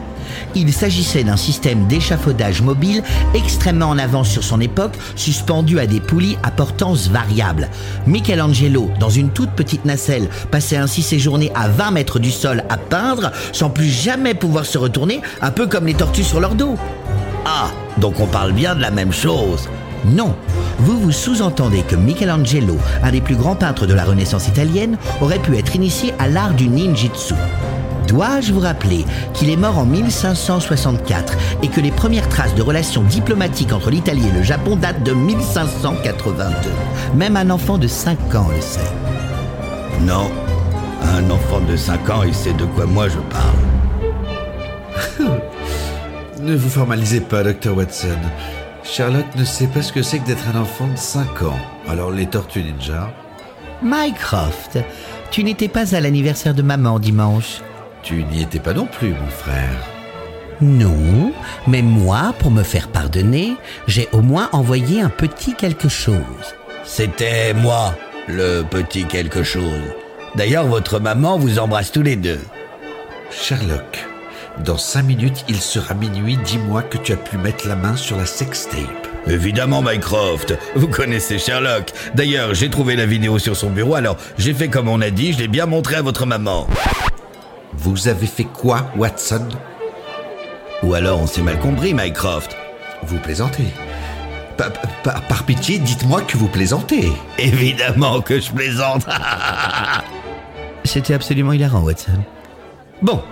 Il s'agissait d'un système d'échafaudage mobile extrêmement en avance sur son époque, suspendu à des poulies à portance variable. Michelangelo, dans une toute petite nacelle, passait ainsi ses journées à 20 mètres du sol à peindre, sans plus jamais pouvoir se retourner, un peu comme les tortues sur leur dos. ah, donc on parle bien de la même chose. Non, vous vous sous-entendez que Michelangelo, un des plus grands peintres de la Renaissance italienne, aurait pu être initié à l'art du ninjitsu. Dois-je vous rappeler qu'il est mort en 1564 et que les premières traces de relations diplomatiques entre l'Italie et le Japon datent de 1582 Même un enfant de 5 ans le sait. Non, un enfant de 5 ans, il sait de quoi moi je parle. Ne vous formalisez pas, Dr. Watson. Sherlock ne sait pas ce que c'est que d'être un enfant de 5 ans. Alors les tortues ninja, Mycroft, tu n'étais pas à l'anniversaire de maman dimanche tu n'y étais pas non plus, mon frère. Non, mais moi, pour me faire pardonner, j'ai au moins envoyé un petit quelque chose. C'était moi, le petit quelque chose. D'ailleurs, votre maman vous embrasse tous les deux. Sherlock, dans 5 minutes, il sera minuit. Dis-moi que tu as pu mettre la main sur la sextape. Évidemment, Mycroft. Vous connaissez Sherlock. D'ailleurs, j'ai trouvé la vidéo sur son bureau, alors j'ai fait comme on a dit, je l'ai bien montré à votre maman. Vous avez fait quoi, Watson? Ou alors on s'est mal compris, Mycroft. Vous plaisantez. Pa- pa- par pitié, dites-moi que vous plaisantez. Évidemment que je plaisante. C'était absolument hilarant, Watson. Bon,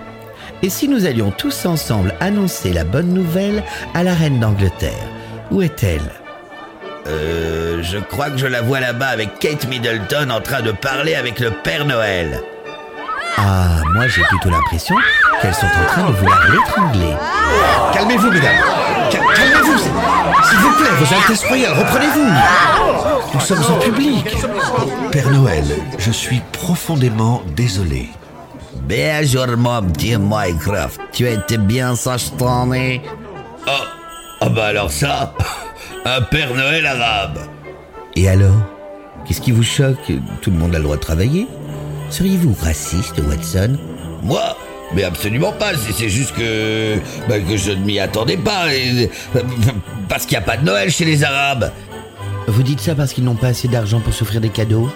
et si nous allions tous ensemble annoncer la bonne nouvelle à la reine d'Angleterre Où est-elle? Euh, je crois que je la vois là-bas avec Kate Middleton en train de parler avec le Père Noël. Ah, moi j'ai plutôt l'impression qu'elles sont en train de vouloir l'étrangler. Calmez-vous, mesdames. Cal- Calmez-vous, s'il s'il vous plaît, vos Altesses royales, reprenez-vous. Nous sommes en public. Père Noël, je suis profondément désolé. Bonjour, mon petit Mycroft. Tu étais bien sage tourné Oh, ah bah alors ça, un Père Noël arabe. Et alors Qu'est-ce qui vous choque? Tout le monde a le droit de travailler Seriez-vous raciste, Watson? Moi? Mais absolument pas, c'est juste que, bah, que je ne m'y attendais pas. et- parce qu'il n'y a pas de Noël chez les Arabes. Vous dites ça parce qu'ils n'ont pas assez d'argent pour s'offrir des cadeaux?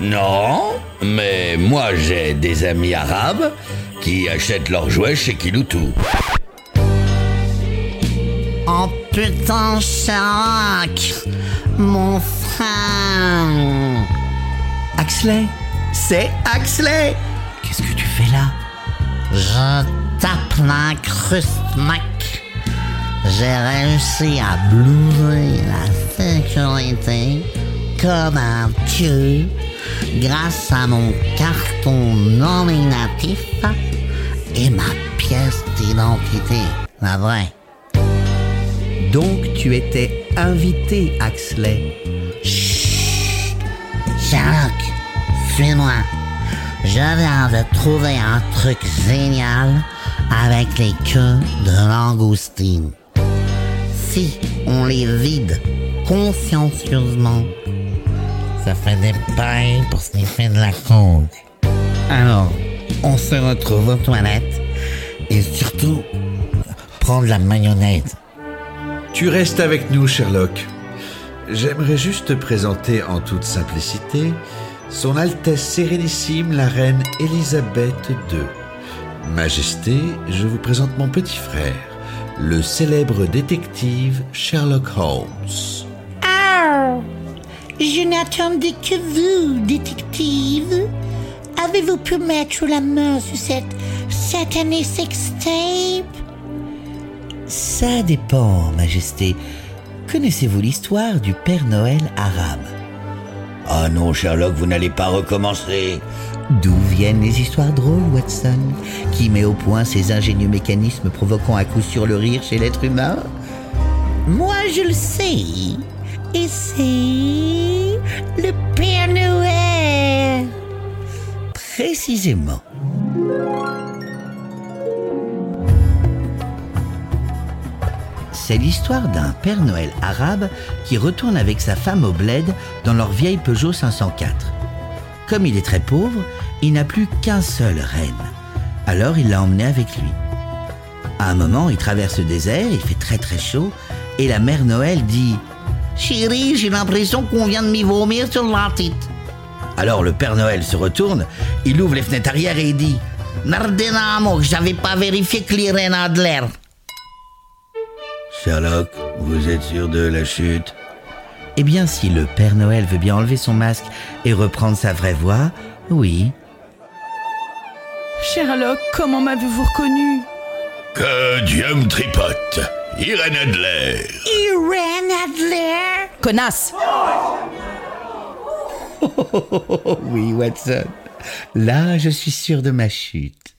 Non, mais moi j'ai des amis arabes qui achètent leurs jouets chez Kiloutou. Oh putain, Sherlock Mon frère Axley C'est Axley Qu'est-ce que tu fais là? Je tape l'incruste, Mac. J'ai réussi à blouser la sécurité comme un dieu grâce à mon carton nominatif et ma pièce d'identité. La vraie. Donc tu étais invité, Axley. Sherlock, suis-moi. Je viens de trouver un truc génial avec les queues de langoustine. Si on les vide consciencieusement, fait des pailles pour sniffer de la coke. Alors, on se retrouve aux toilettes et surtout, prendre la mayonnaise. Tu restes avec nous, Sherlock. J'aimerais juste te présenter en toute simplicité Son Altesse Sérénissime la Reine Élisabeth II. Majesté, je vous présente mon petit frère, le célèbre détective Sherlock Holmes. Je n'attendais que vous, détective. Avez-vous pu mettre la main sur cette satanée sextape? Ça dépend, Majesté. Connaissez-vous l'histoire du Père Noël arabe? Ah non, Sherlock, vous n'allez pas recommencer. D'où viennent les histoires drôles, Watson Qui met au point ces ingénieux mécanismes provoquant à coup sûr le rire chez l'être humain? Moi, je le sais. Et c'est le Père Noël. Précisément. C'est l'histoire d'un Père Noël arabe qui retourne avec sa femme au bled dans leur vieille Peugeot 504. Comme il est très pauvre, il n'a plus qu'un seul renne. Alors il l'a emmené avec lui. À un moment, il traverse le désert, il fait très très chaud, et la mère Noël dit Chérie, j'ai l'impression qu'on vient de m'y vomir sur la tête. Alors le Père Noël se retourne, il ouvre les fenêtres arrière et il dit Merdinamo, j'avais pas vérifié que les rennes a de l'air. Sherlock, vous êtes sûr de la chute? Eh bien, si le Père Noël veut bien enlever son masque et reprendre sa vraie voix, oui. Sherlock, comment m'avez-vous reconnu? Que Dieu me tripote. Irène Adler. Irène Adler? Connasse oui, Watson. Là, je suis sûr de ma chute.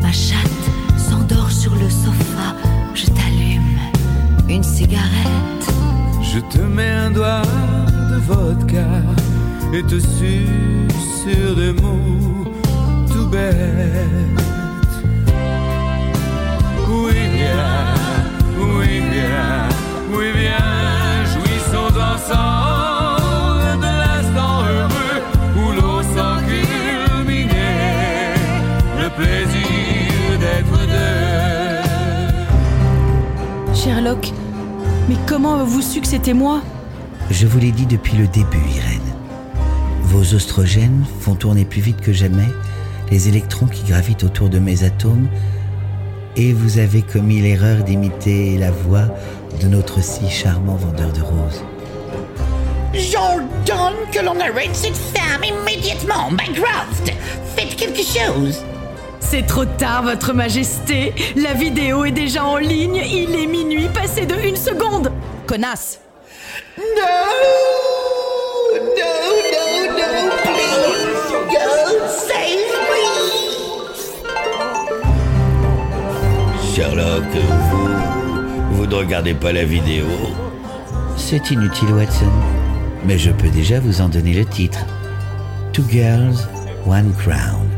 Ma chatte s'endort sur le sofa. Je t'allume une cigarette. Je te mets un doigt de vodka et te suce sur des mots tout bêtes. Sherlock, mais comment avez-vous su que c'était moi? Je vous l'ai dit depuis le début, Irène. Vos oestrogènes font tourner plus vite que jamais les électrons qui gravitent autour de mes atomes et vous avez commis l'erreur d'imiter la voix de notre si charmant vendeur de roses. J'ordonne que l'on arrête cette femme immédiatement, Mycroft. Faites quelque chose. C'est trop tard, Votre Majesté. La vidéo est déjà en ligne. Il est minuit, passé de une seconde. Connasse. No! No, no, no, please! Go save me! Sherlock, vous. Vous ne regardez pas la vidéo. C'est inutile, Watson. Mais je peux déjà vous en donner le titre. Two Girls, One Crown.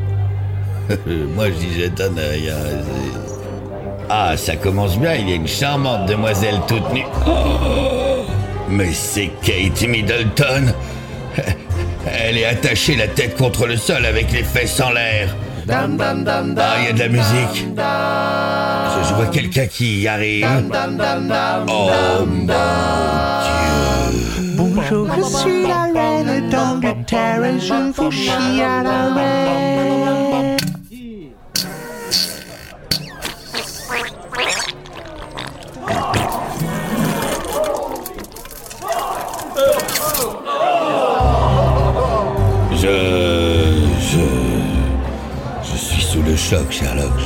Moi, je dis jette un œil. hein, c'est- Ah, ça commence bien. Il y a une charmante demoiselle toute nue. Oh, mais c'est Kate Middleton. Elle est attachée la tête contre le sol avec les fesses en l'air. Ah, il y a de la musique. Je, je vois quelqu'un qui arrive. Oh mon Dieu. Bonjour, je suis la reine d'Angleterre et je vous chie à la reine. Choc, Sherlock.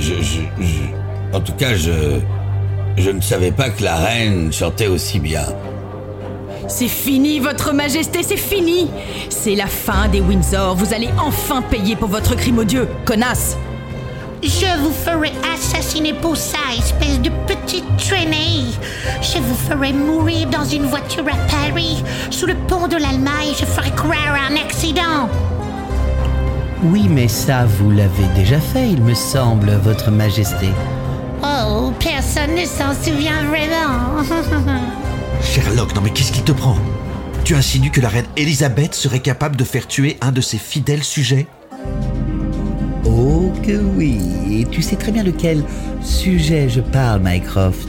Je. Je. En tout cas, je. Je ne savais pas que la reine chantait aussi bien. C'est fini, Votre Majesté, c'est fini. C'est la fin des Windsor. Vous allez enfin payer pour votre crime odieux. Connasse. Je vous ferai assassiner pour ça, espèce de petite traînée. Je vous ferai mourir dans une voiture à Paris, sous le pont de l'Allemagne. Je ferai croire à un accident. Oui, mais ça, vous l'avez déjà fait, il me semble, Votre Majesté. Oh, personne ne s'en souvient vraiment. Sherlock, non mais qu'est-ce qui te prend? Tu insinues que la reine Elisabeth serait capable de faire tuer un de ses fidèles sujets? Que oui, et tu sais très bien de quel sujet je parle, Mycroft.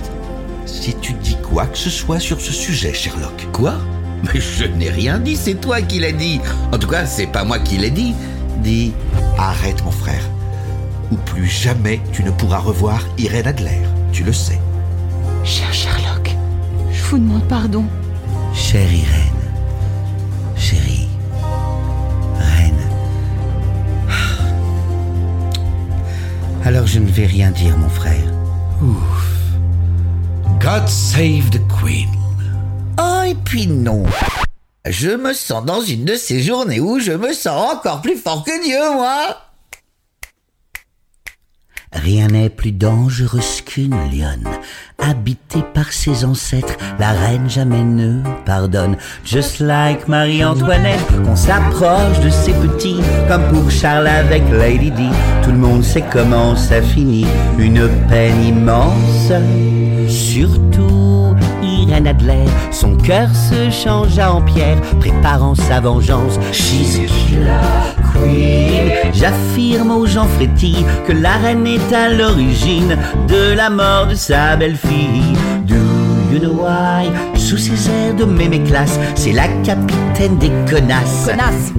Si tu dis quoi que ce soit sur ce sujet, Sherlock. Quoi? Mais je n'ai rien dit, c'est toi qui l'as dit. En tout cas, c'est pas moi qui l'ai dit. Dis. Arrête, mon frère. Ou plus jamais tu ne pourras revoir Irène Adler. Tu le sais. Cher Sherlock, je vous demande pardon. Chère Irène, Alors je ne vais rien dire, mon frère. God save the Queen. Oh, et puis non. Je me sens dans une de ces journées où je me sens encore plus fort que Dieu, moi. Rien n'est plus dangereux qu'une lionne. Habitée par ses ancêtres, la reine jamais ne pardonne. Just like Marie-Antoinette, qu'on s'approche de ses petits, comme pour Charles avec Lady Di. Tout le monde sait comment ça finit, une peine immense. Surtout Son cœur se changea en pierre, préparant sa vengeance. She's a killer queen. J'affirme aux gens frétils que la reine est à l'origine de la mort de sa belle-fille. Do you know why? Sous ses airs de mémé classe, c'est la capitaine des connasses. Connasse.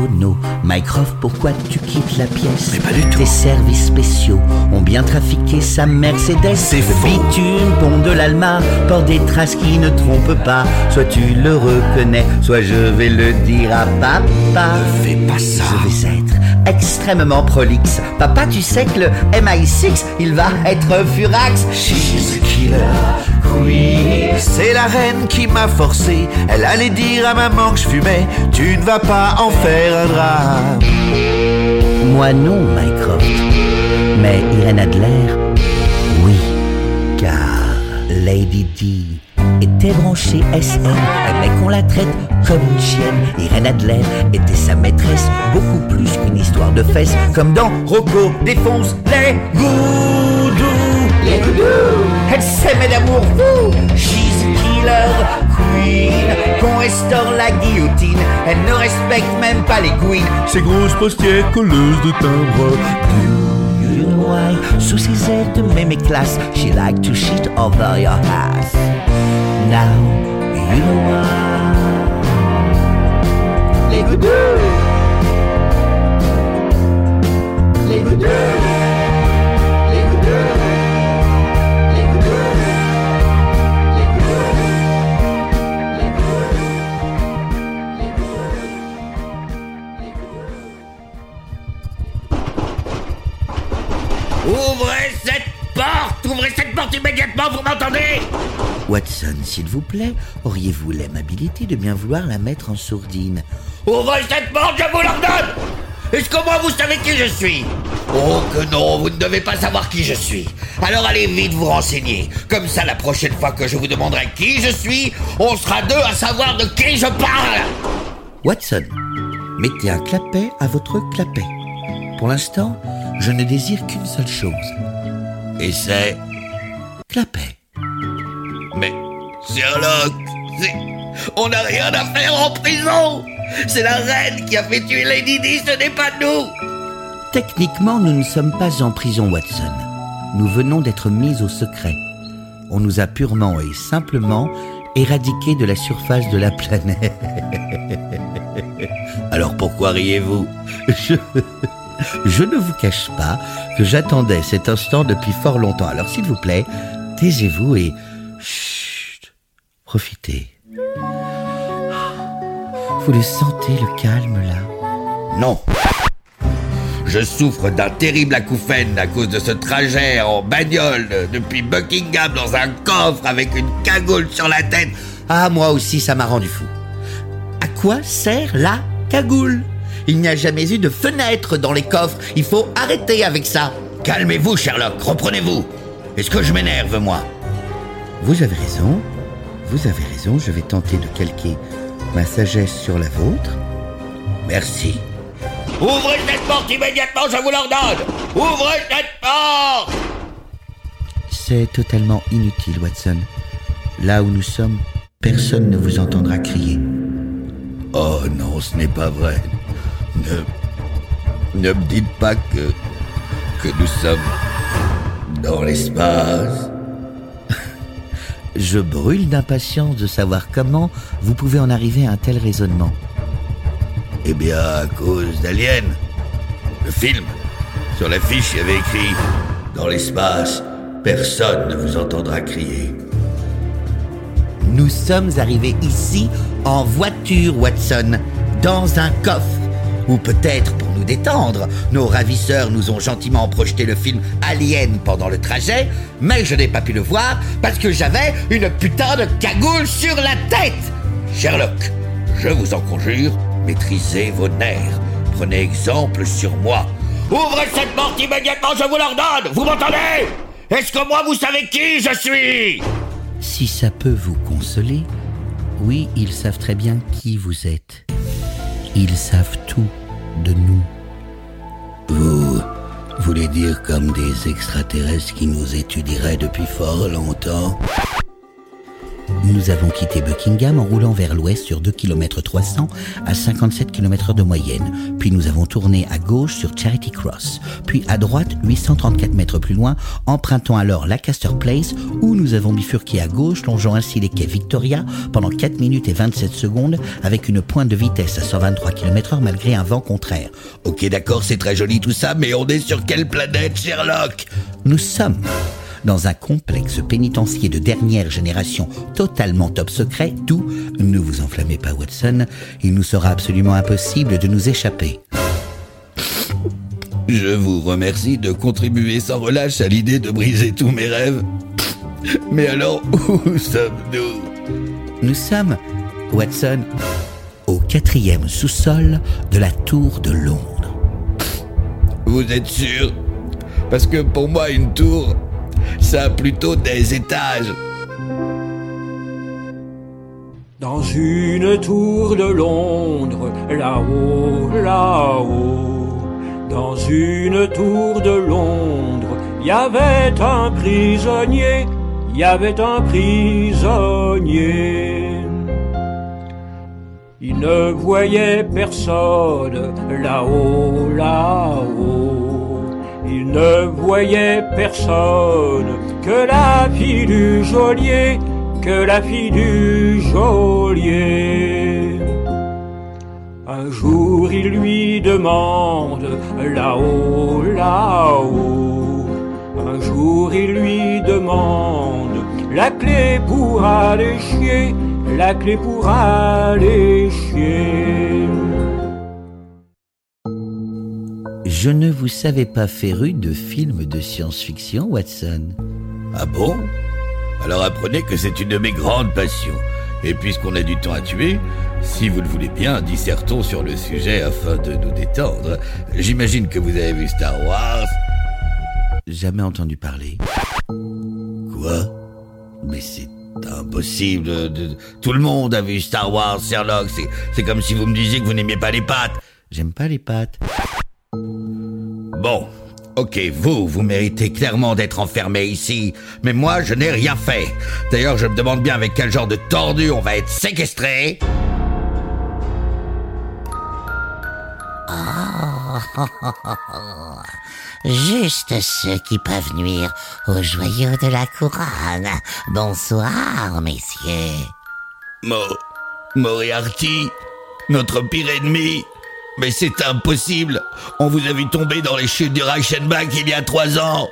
Tonneau, Mycroft, pourquoi tu quittes la pièce Mais pas du tout. Tes services spéciaux ont bien trafiqué sa Mercedes. C'est faux. Bitume, pont de l'Alma, porte des traces qui ne trompent pas. Soit tu le reconnais, soit je vais le dire à papa. Ne fais pas ça. Je vais être extrêmement prolixe. Papa, tu sais que le MI6, il va être furax. She's a killer queen. C'est la reine qui m'a forcé. Elle allait dire à maman que je fumais. Tu ne vas pas en faire un drame. Moi non, Mycroft. Mais Irène Adler, oui. Car Lady D était branchée SM, mais qu'on la traite comme une chienne. Irène Adler était sa maîtresse, beaucoup plus qu'une histoire de fesses, comme dans Rocco défonce les goudous. Les goudous Elle s'aimait d'amour killer queen Qu'on restaure la guillotine. Elle ne respecte même pas les queens Ces grosses postières colleuses de timbre. Do you know why Sous ses airs de mémé classe She like to shit over your ass. Now you know why. Les goudous. Les goudous Immédiatement, vous m'entendez Watson, s'il vous plaît, auriez-vous l'amabilité de bien vouloir la mettre en sourdine Ouvrez cette porte, je vous l'ordonne Est-ce que moi vous savez qui je suis Oh que non, vous ne devez pas savoir qui je suis. Alors allez vite vous renseigner. Comme ça, la prochaine fois que je vous demanderai qui je suis, on sera deux à savoir de qui je parle Watson, mettez un clapet à votre clapet. Pour l'instant, je ne désire qu'une seule chose. Et c'est... Clapet. Mais, Sherlock. On n'a rien à faire en prison C'est la reine qui a fait tuer Lady Di, ce n'est pas nous Techniquement, nous ne sommes pas en prison, Watson. Nous venons d'être mis au secret. On nous a purement et simplement éradiqués de la surface de la planète. Alors pourquoi riez-vous? Je... je ne vous cache pas que j'attendais cet instant depuis fort longtemps. Alors s'il vous plaît, taisez-vous et... Profitez. Vous le sentez, le calme, là? Non je souffre d'un terrible acouphène à cause de ce trajet en bagnole depuis Buckingham dans un coffre avec une cagoule sur la tête. Ah, moi aussi, ça m'a rendu fou. À quoi sert la cagoule? Il n'y a jamais eu de fenêtre dans les coffres. Il faut arrêter avec ça. Calmez-vous, Sherlock, reprenez-vous. Est-ce que je m'énerve, moi? Vous avez raison. Vous avez raison. Je vais tenter de calquer ma sagesse sur la vôtre. Merci. Ouvrez cette porte immédiatement, je vous l'ordonne Ouvrez cette porte C'est totalement inutile, Watson. Là où nous sommes, personne ne vous entendra crier. Oh non, ce n'est pas vrai. Ne, ne me dites pas que, que nous sommes dans l'espace. Je brûle d'impatience de savoir comment vous pouvez en arriver à un tel raisonnement. Eh bien, à cause d'Alien. Le film. Sur l'affiche, il y avait écrit Dans l'espace, personne ne vous entendra crier. Nous sommes arrivés ici en voiture, Watson, dans un coffre. Ou peut-être pour nous détendre, nos ravisseurs nous ont gentiment projeté le film Alien pendant le trajet, mais je n'ai pas pu le voir parce que j'avais une putain de cagoule sur la tête. Sherlock, je vous en conjure, maîtrisez vos nerfs. Prenez exemple sur moi. Ouvrez cette porte immédiatement, je vous l'ordonne Vous m'entendez? Est-ce que moi vous savez qui je suis? Si ça peut vous consoler, oui, ils savent très bien qui vous êtes. Ils savent tout de nous. Vous voulez dire comme des extraterrestres qui nous étudieraient depuis fort longtemps? Nous avons quitté Buckingham en roulant vers l'ouest sur 2 km 300 à 57 km de moyenne. Puis nous avons tourné à gauche sur Charity Cross. Puis à droite 834 mètres plus loin, empruntant alors Lancaster Place où nous avons bifurqué à gauche, longeant ainsi les quais Victoria pendant 4 minutes et 27 secondes avec une pointe de vitesse à 123 km heure malgré un vent contraire. Ok, d'accord, c'est très joli tout ça, mais on est sur quelle planète, Sherlock? Nous sommes dans un complexe pénitencier de dernière génération totalement top secret, d'où, ne vous enflammez pas Watson, il nous sera absolument impossible de nous échapper. Je vous remercie de contribuer sans relâche à l'idée de briser tous mes rêves. Mais alors, où sommes-nous? Nous sommes, Watson, au quatrième sous-sol de la tour de Londres. Vous êtes sûr? Parce que pour moi, une tour, ça a plutôt des étages. Dans une tour de Londres, là-haut, là-haut, dans une tour de Londres, il y avait un prisonnier, il y avait un prisonnier. Il ne voyait personne là-haut, là-haut. Il ne voyait personne que la fille du geôlier, que la fille du geôlier. Un jour il lui demande là-haut, là-haut. Un jour il lui demande la clé pour aller chier, la clé pour aller chier. Je ne vous savais pas féru de films de science-fiction, Watson. Ah bon? Alors apprenez que c'est une de mes grandes passions. Et puisqu'on a du temps à tuer, si vous le voulez bien, dissertons sur le sujet afin de nous détendre. J'imagine que vous avez vu Star Wars. Jamais entendu parler. Quoi? Mais c'est impossible. Tout le monde a vu Star Wars, Sherlock. C'est- C'est comme si vous me disiez que vous n'aimiez pas les pâtes. J'aime pas les pâtes. Bon, ok, vous, vous méritez clairement d'être enfermé ici, mais moi, je n'ai rien fait. D'ailleurs, je me demande bien avec quel genre de tordu on va être séquestré. Oh, juste ceux qui peuvent nuire aux joyaux de la couronne. Bonsoir, messieurs. Mo... Moriarty, notre pire ennemi. Mais c'est impossible. On vous a vu tomber dans les chutes du Reichenbach il y a trois ans.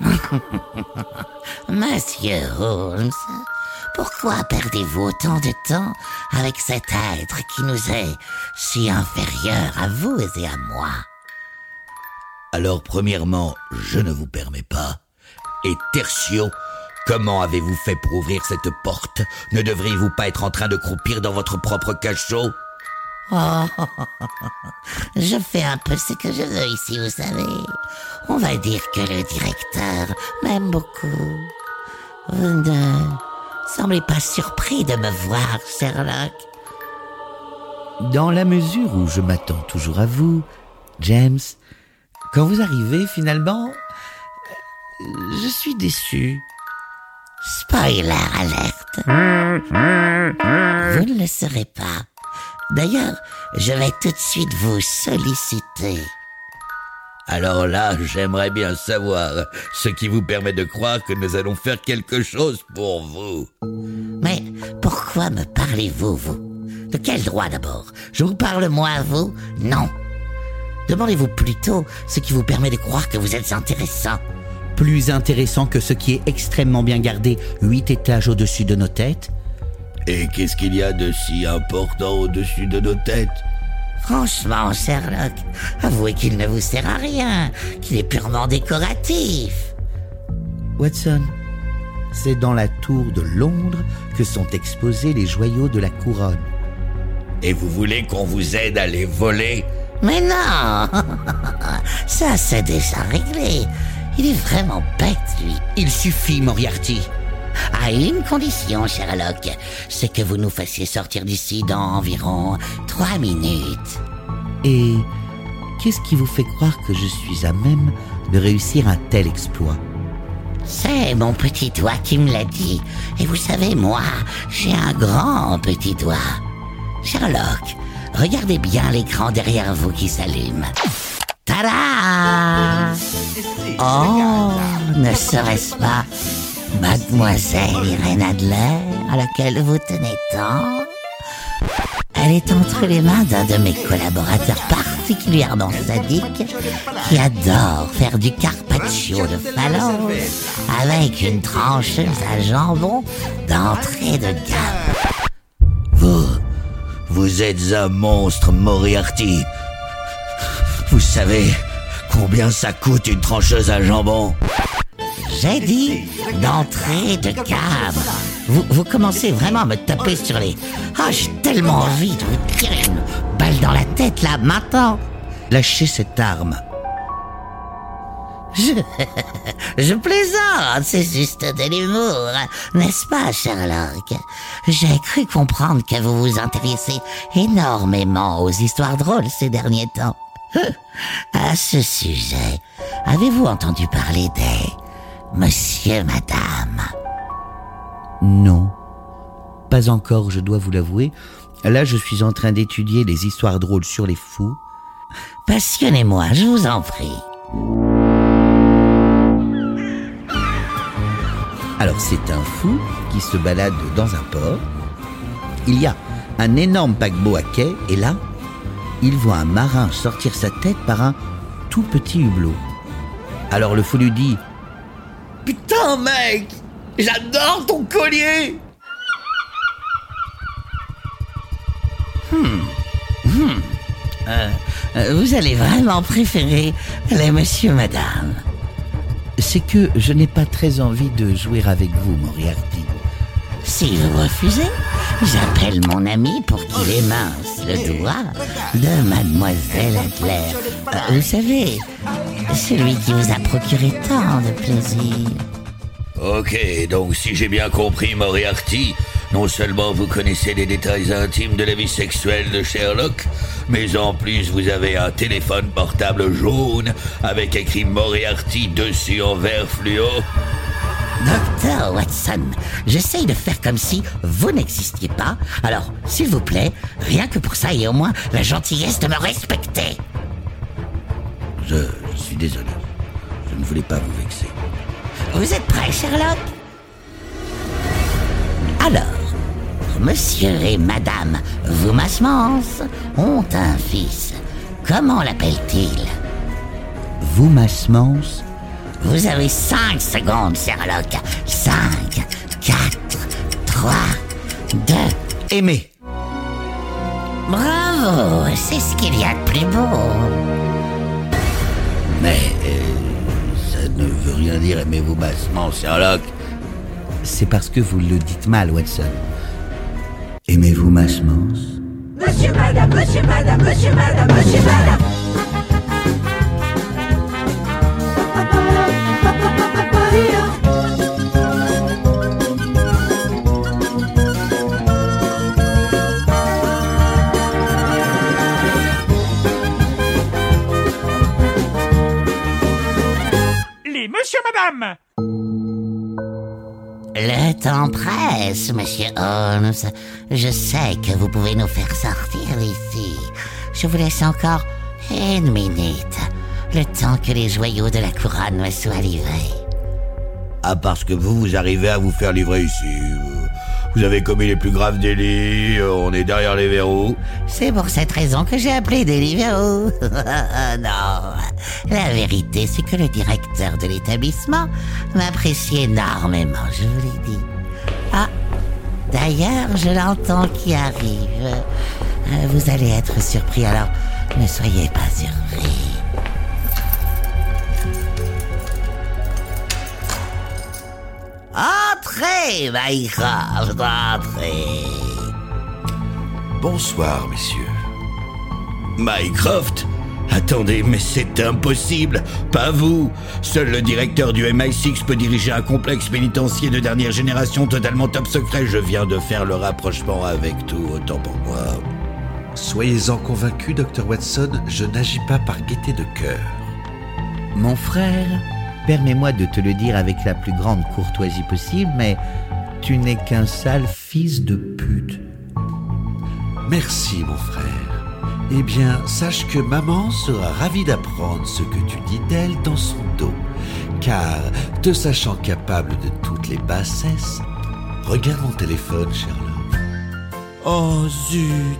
Monsieur Holmes, pourquoi perdez-vous autant de temps avec cet être qui nous est si inférieur à vous et à moi? Alors, premièrement, je ne vous permets pas. Et tertio, comment avez-vous fait pour ouvrir cette porte? Ne devriez-vous pas être en train de croupir dans votre propre cachot? Oh, je fais un peu ce que je veux ici, vous savez. On va dire que le directeur m'aime beaucoup. Vous ne semblez pas surpris de me voir, Sherlock. Dans la mesure où je m'attends toujours à vous, James, quand vous arrivez finalement, je suis déçu. Spoiler alerte. Vous ne le serez pas. D'ailleurs, je vais tout de suite vous solliciter. Alors là, j'aimerais bien savoir ce qui vous permet de croire que nous allons faire quelque chose pour vous. Mais pourquoi me parlez-vous, vous? De quel droit d'abord? Je vous parle moi à vous? Non. Demandez-vous plutôt ce qui vous permet de croire que vous êtes intéressant. Plus intéressant que ce qui est extrêmement bien gardé huit étages au-dessus de nos têtes Et qu'est-ce qu'il y a de si important au-dessus de nos têtes Franchement, Sherlock, avouez qu'il ne vous sert à rien, qu'il est purement décoratif. Watson, c'est dans la tour de Londres que sont exposés les joyaux de la couronne. Et vous voulez qu'on vous aide à les voler Mais non Ça, c'est déjà réglé. Il est vraiment bête, lui. Il suffit, Moriarty. À une condition, Sherlock, c'est que vous nous fassiez sortir d'ici dans environ trois minutes. Et qu'est-ce qui vous fait croire que je suis à même de réussir un tel exploit? C'est mon petit doigt qui me l'a dit. Et vous savez, moi, j'ai un grand petit doigt. Sherlock, regardez bien l'écran derrière vous qui s'allume. Tada Oh, ne serait-ce pas Mademoiselle Irène Adler, à laquelle vous tenez tant Elle est entre les mains d'un de mes collaborateurs particulièrement sadiques qui adore faire du carpaccio de phalange avec une trancheuse à jambon d'entrée de gamme. Vous, vous êtes un monstre, Moriarty. Vous savez combien ça coûte une trancheuse à jambon? J'ai dit d'entrée de gamme. Vous, vous commencez vraiment à me taper sur les... Ah, j'ai tellement envie de vous tirer une balle dans la tête, là, maintenant. Lâchez cette arme. Je, je plaisante, c'est juste de l'humour, n'est-ce pas, Sherlock J'ai cru comprendre que vous vous intéressez énormément aux histoires drôles ces derniers temps. À ce sujet, avez-vous entendu parler des Monsieur, Madame Non. Pas encore, je dois vous l'avouer. Là, je suis en train d'étudier les histoires drôles sur les fous. Passionnez-moi, je vous en prie. Alors, c'est un fou qui se balade dans un port. Il y a un énorme paquebot à quai et là, il voit un marin sortir sa tête par un tout petit hublot. Alors le fou lui dit Putain, mec J'adore ton collier Hmm. Hmm. Euh, euh, vous allez vraiment préférer les monsieur, madame. C'est que je n'ai pas très envie de jouer avec vous, Moriarty. Si vous refusez, j'appelle mon ami pour qu'il émince le doigt de mademoiselle Adler. Euh, vous savez, celui qui vous a procuré tant de plaisir. Ok, donc si j'ai bien compris, Moriarty, non seulement vous connaissez les détails intimes de la vie sexuelle de Sherlock, mais en plus vous avez un téléphone portable jaune avec écrit Moriarty dessus en vert fluo. Docteur Watson, j'essaye de faire comme si vous n'existiez pas. Alors, s'il vous plaît, rien que pour ça et au moins la gentillesse de me respecter. Je, je suis désolé. Je ne voulais pas vous vexer. Vous êtes prêt, Sherlock? Alors, monsieur et madame Voumasmans ont un fils. Comment l'appelle-t-il? Vous, Masmans Vous avez cinq secondes, Sherlock. Cinq, quatre, trois, deux. Aimé. Bravo, c'est ce qu'il y a de plus beau. Mais euh, ça ne veut rien dire, aimez-vous bassement, Sherlock C'est parce que vous le dites mal, Watson. Aimez-vous Masmans Monsieur, madame, monsieur, madame, monsieur, madame, monsieur, madame. Monsieur, madame Le temps presse, monsieur Holmes. Je sais que vous pouvez nous faire sortir d'ici. Je vous laisse encore une minute. Le temps que les joyaux de la couronne me soient livrés. Ah, parce que vous, vous arrivez à vous faire livrer ici. Vous avez commis les plus graves délits, euh, on est derrière les verrous. C'est pour cette raison que j'ai appelé Deliveroo. non, la vérité, c'est que le directeur de l'établissement m'apprécie énormément, je vous l'ai dit. Ah, d'ailleurs, je l'entends qui arrive. Euh, Vous allez être surpris, alors ne soyez pas surpris. Entrez, Mycroft, entrez. Bonsoir, messieurs. Mycroft? Attendez, mais c'est impossible Pas vous Seul le directeur du MI6 peut diriger un complexe pénitentiaire de dernière génération totalement top secret. Je viens de faire le rapprochement avec tout, autant pour moi. Soyez-en convaincu, Dr. Watson, je n'agis pas par gaieté de cœur. Mon frère, permets-moi de te le dire avec la plus grande courtoisie possible, mais tu n'es qu'un sale fils de pute. Merci, mon frère. Eh bien, sache que maman sera ravie d'apprendre ce que tu dis d'elle dans son dos. Car, te sachant capable de toutes les bassesses, regarde mon téléphone, Sherlock. Oh zut,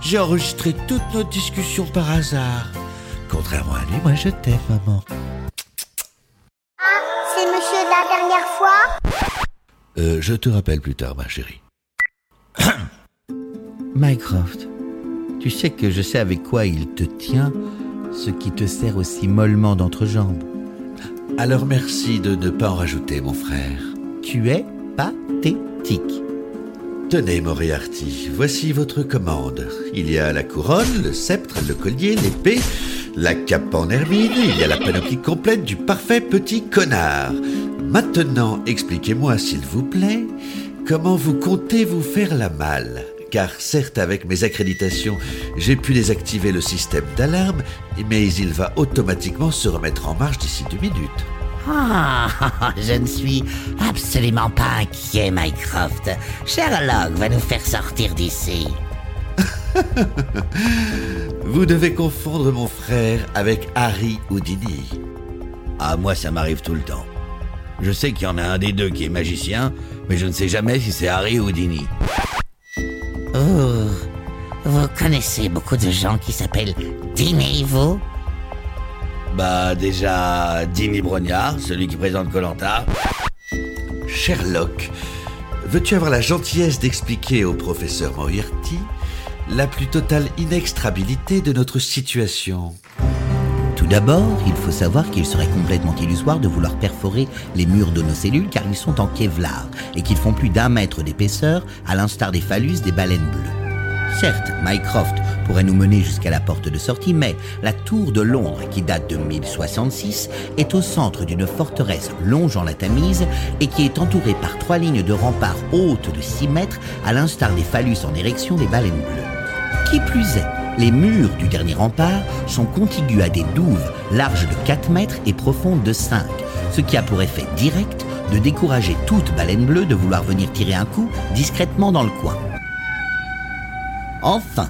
j'ai enregistré toute notre discussion par hasard. Contrairement à lui, moi je t'aime, maman. Euh, je te rappelle plus tard, ma chérie. Mycroft, tu sais que je sais avec quoi il te tient, ce qui te sert aussi mollement d'entrejambe. Alors merci de ne pas en rajouter, mon frère. Tu es pathétique. Tenez, Moriarty, voici votre commande. Il y a la couronne, le sceptre, le collier, l'épée, la cape en hermine, il y a la panoplie complète du parfait petit connard. Maintenant, expliquez-moi, s'il vous plaît, comment vous comptez vous faire la malle? Car certes, avec mes accréditations, j'ai pu désactiver le système d'alarme, mais il va automatiquement se remettre en marche d'ici deux minutes. Ah, je ne suis absolument pas inquiet, Mycroft. Sherlock va nous faire sortir d'ici. Vous devez confondre mon frère avec Harry Houdini. Ah, moi, ça m'arrive tout le temps. Je sais qu'il y en a un des deux qui est magicien, mais je ne sais jamais si c'est Harry ou Houdini. Vous, vous connaissez beaucoup de gens qui s'appellent Dini, vous? Bah, déjà, Dini Brognard, celui qui présente Colanta. Sherlock, veux-tu avoir la gentillesse d'expliquer au professeur Moriarty la plus totale inextrabilité de notre situation? D'abord, il faut savoir qu'il serait complètement illusoire de vouloir perforer les murs de nos cellules car ils sont en Kevlar et qu'ils font plus d'un mètre d'épaisseur à l'instar des phallus des baleines bleues. Certes, Mycroft pourrait nous mener jusqu'à la porte de sortie, mais la tour de Londres, qui date de 1066, est au centre d'une forteresse longeant la Tamise et qui est entourée par trois lignes de remparts hautes de 6 mètres, à l'instar des phallus en érection des baleines bleues. Qui plus est, les murs du dernier rempart sont contigus à des douves larges de 4 mètres et profondes de 5, ce qui a pour effet direct de décourager toute baleine bleue de vouloir venir tirer un coup discrètement dans le coin. Enfin,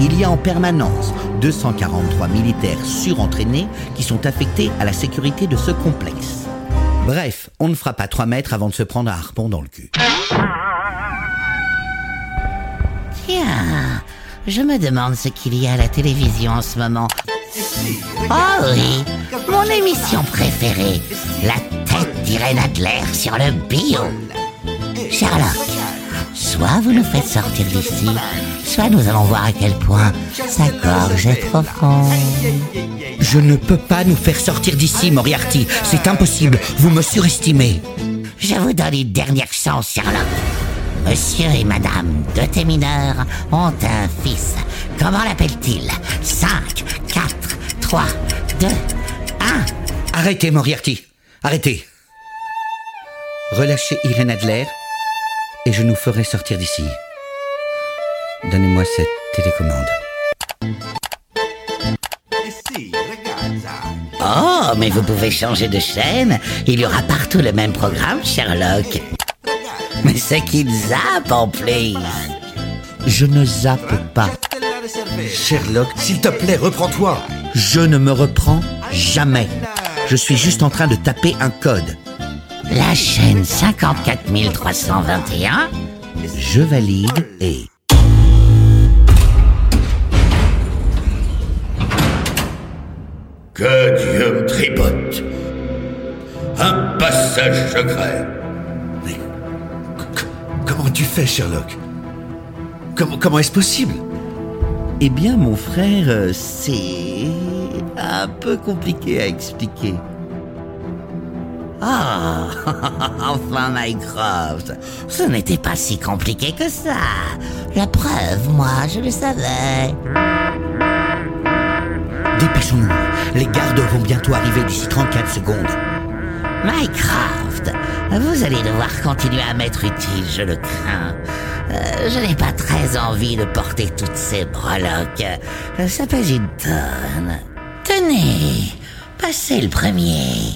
il y a en permanence 243 militaires surentraînés qui sont affectés à la sécurité de ce complexe. Bref, on ne fera pas 3 mètres avant de se prendre un harpon dans le cul. Tiens, je me demande ce qu'il y a à la télévision en ce moment. Oh oui, mon émission préférée, la tête d'Irène Adler sur le bio. Sherlock, soit vous nous faites sortir d'ici, soit nous allons voir à quel point sa gorge est profonde. Je ne peux pas nous faire sortir d'ici, Moriarty. C'est impossible. Vous me surestimez. Je vous donne une dernière chance, Sherlock. Monsieur et Madame de Témineur ont un fils. Comment l'appelle-t-il? 5, 4, 3, 2, 1. Arrêtez, Moriarty. Arrêtez. Relâchez Irène Adler et je nous ferai sortir d'ici. Donnez-moi cette télécommande. Oh, mais vous pouvez changer de chaîne. Il y aura partout le même programme, Sherlock. Mais c'est qu'il zappe en plus. Je ne zappe pas. Sherlock, s'il te plaît, reprends-toi. Je ne me reprends jamais. Je suis juste en train de taper un code. La chaîne 54 321. Je valide et... Que Dieu tripote. Un passage secret. Comment tu fais, Sherlock? Comment, comment est-ce possible? Eh bien, mon frère, euh, c'est un peu compliqué à expliquer. Oh, enfin Mycroft, ce n'était pas si compliqué que ça. La preuve, moi, je le savais. Dépêchons-nous. Les gardes vont bientôt arriver d'ici 34 secondes. Mycroft, vous allez devoir continuer à m'être utile, je le crains. Euh, je n'ai pas très envie de porter toutes ces breloques. Euh, Ça pèse une tonne. Tenez, passez le premier.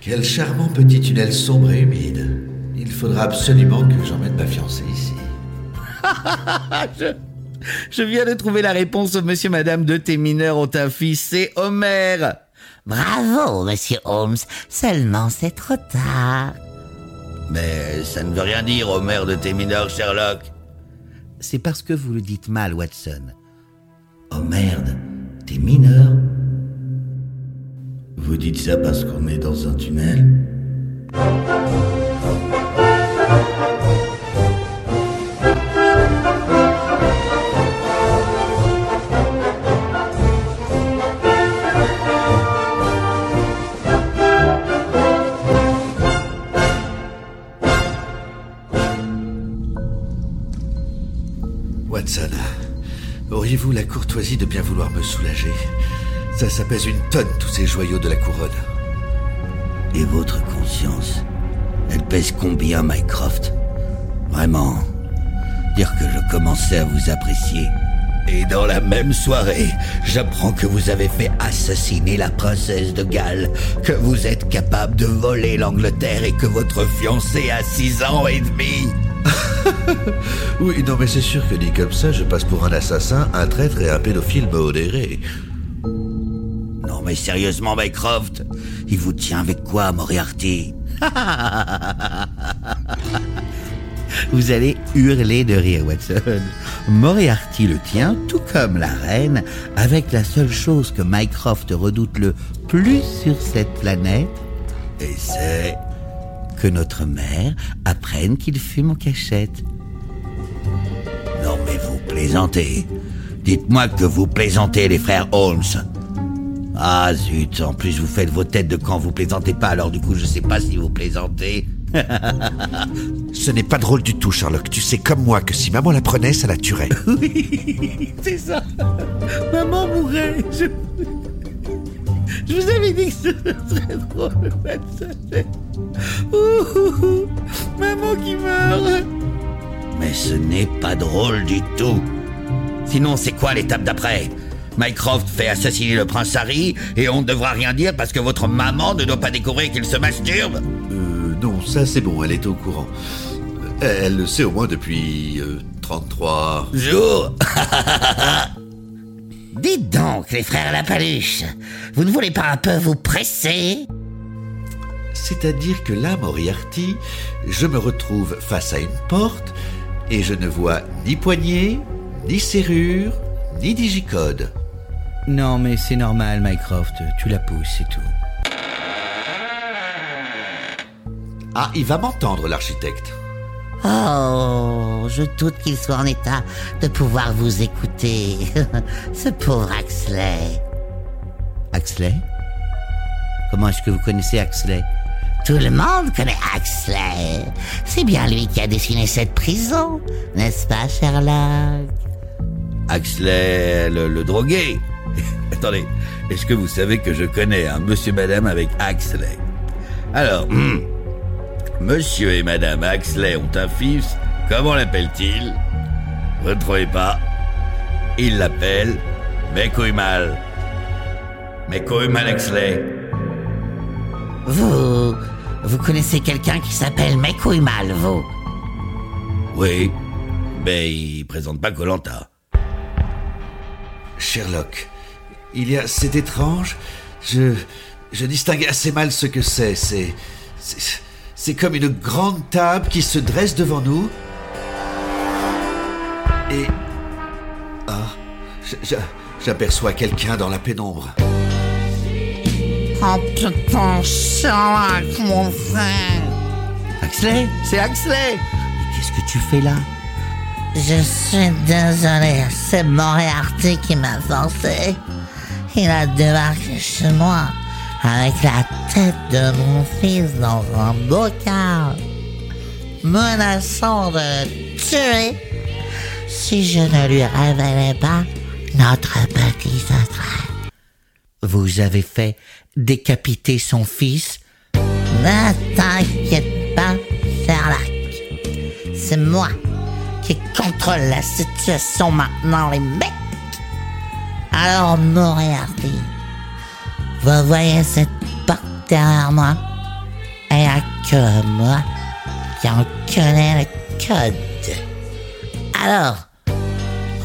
Quel charmant petit tunnel sombre et humide. Il faudra absolument que j'emmène ma fiancée ici. je, je viens de trouver la réponse au monsieur madame de tes mineurs ont un fils, c'est Homer. Bravo, monsieur Holmes. Seulement c'est trop tard. Mais ça ne veut rien dire, Homer de tes mineurs, Sherlock. C'est parce que vous le dites mal, Watson. Oh merde, t'es mineur Vous dites ça parce qu'on est dans un tunnel? Watson, auriez-vous la courtoisie de bien vouloir me soulager? Ça, ça pèse une tonne, tous ces joyaux de la couronne. Et votre conscience Elle pèse combien, Mycroft? Vraiment Dire que je commençais à vous apprécier. Et dans la même soirée, j'apprends que vous avez fait assassiner la princesse de Galles, que vous êtes capable de voler l'Angleterre et que votre fiancé a six ans et demi. oui, non, mais c'est sûr que dit comme ça, je passe pour un assassin, un traître et un pédophile modéré. Non, mais sérieusement, Mycroft, il vous tient avec quoi, Moriarty? Vous allez hurler de rire, Watson. Moriarty le tient, tout comme la reine, avec la seule chose que Mycroft redoute le plus sur cette planète, et c'est que notre mère apprenne qu'il fume en cachette. Non mais vous plaisantez. Dites-moi que vous plaisantez, les frères Holmes. Ah zut, en plus vous faites vos têtes de quand vous plaisantez pas, alors du coup je sais pas si vous plaisantez. Ce n'est pas drôle du tout, Sherlock. Tu sais comme moi que si maman la prenait, ça la tuerait. oui, c'est ça. Maman mourrait. Je... Je vous avais dit que ce serait drôle. Maman qui meurt. Mais ce n'est pas drôle du tout. Sinon, c'est quoi l'étape d'après? Mycroft fait assassiner le prince Harry et on ne devra rien dire parce que votre maman ne doit pas découvrir qu'il se masturbe Euh, non, ça c'est bon, elle est au courant. Elle le sait au moins depuis euh, 33 jours. Dites donc, les frères Lapaluche, vous ne voulez pas un peu vous presser? C'est-à-dire que là, Moriarty, je me retrouve face à une porte et je ne vois ni poignée, ni serrure, ni digicode. Non, mais c'est normal, Mycroft. Tu la pousses, c'est tout. Ah, il va m'entendre, l'architecte. Oh, je doute qu'il soit en état de pouvoir vous écouter. Ce pauvre Axley. Axley? Comment est-ce que vous connaissez Axley? Tout le monde connaît Axley. C'est bien lui qui a dessiné cette prison, n'est-ce pas, Sherlock? Axley, le, le drogué. Attendez, est-ce que vous savez que je connais un monsieur madame avec Axley Alors, hum, monsieur et madame Axley ont un fils. Comment l'appelle-t-il Vous ne trouvez pas? Il l'appelle Mekoimal. Mekoimal Axley. Vous, vous connaissez quelqu'un qui s'appelle Mekoimal, vous Oui, mais il présente pas Colanta. Sherlock, il y a... C'est étrange. Je... Je distingue assez mal ce que c'est. C'est... c'est- C'est comme une grande table qui se dresse devant nous. Et... Ah... J'aperçois quelqu'un dans la pénombre. Oh putain, Sherlock, mon frère Axley C'est Axley Mais qu'est-ce que tu fais là? Je suis désolé, c'est Moriarty qui m'a forcé. Il a débarqué chez moi avec la tête de mon fils dans un bocal, menaçant de le tuer si je ne lui révélais pas notre petit secret. Vous avez fait décapiter son fils Ne t'inquiète pas, Sherlock. C'est moi qui contrôle la situation maintenant, les mecs. Alors, Moriarty, vous voyez cette porte derrière moi? Il n'y a que moi qui en connaît le code. Alors,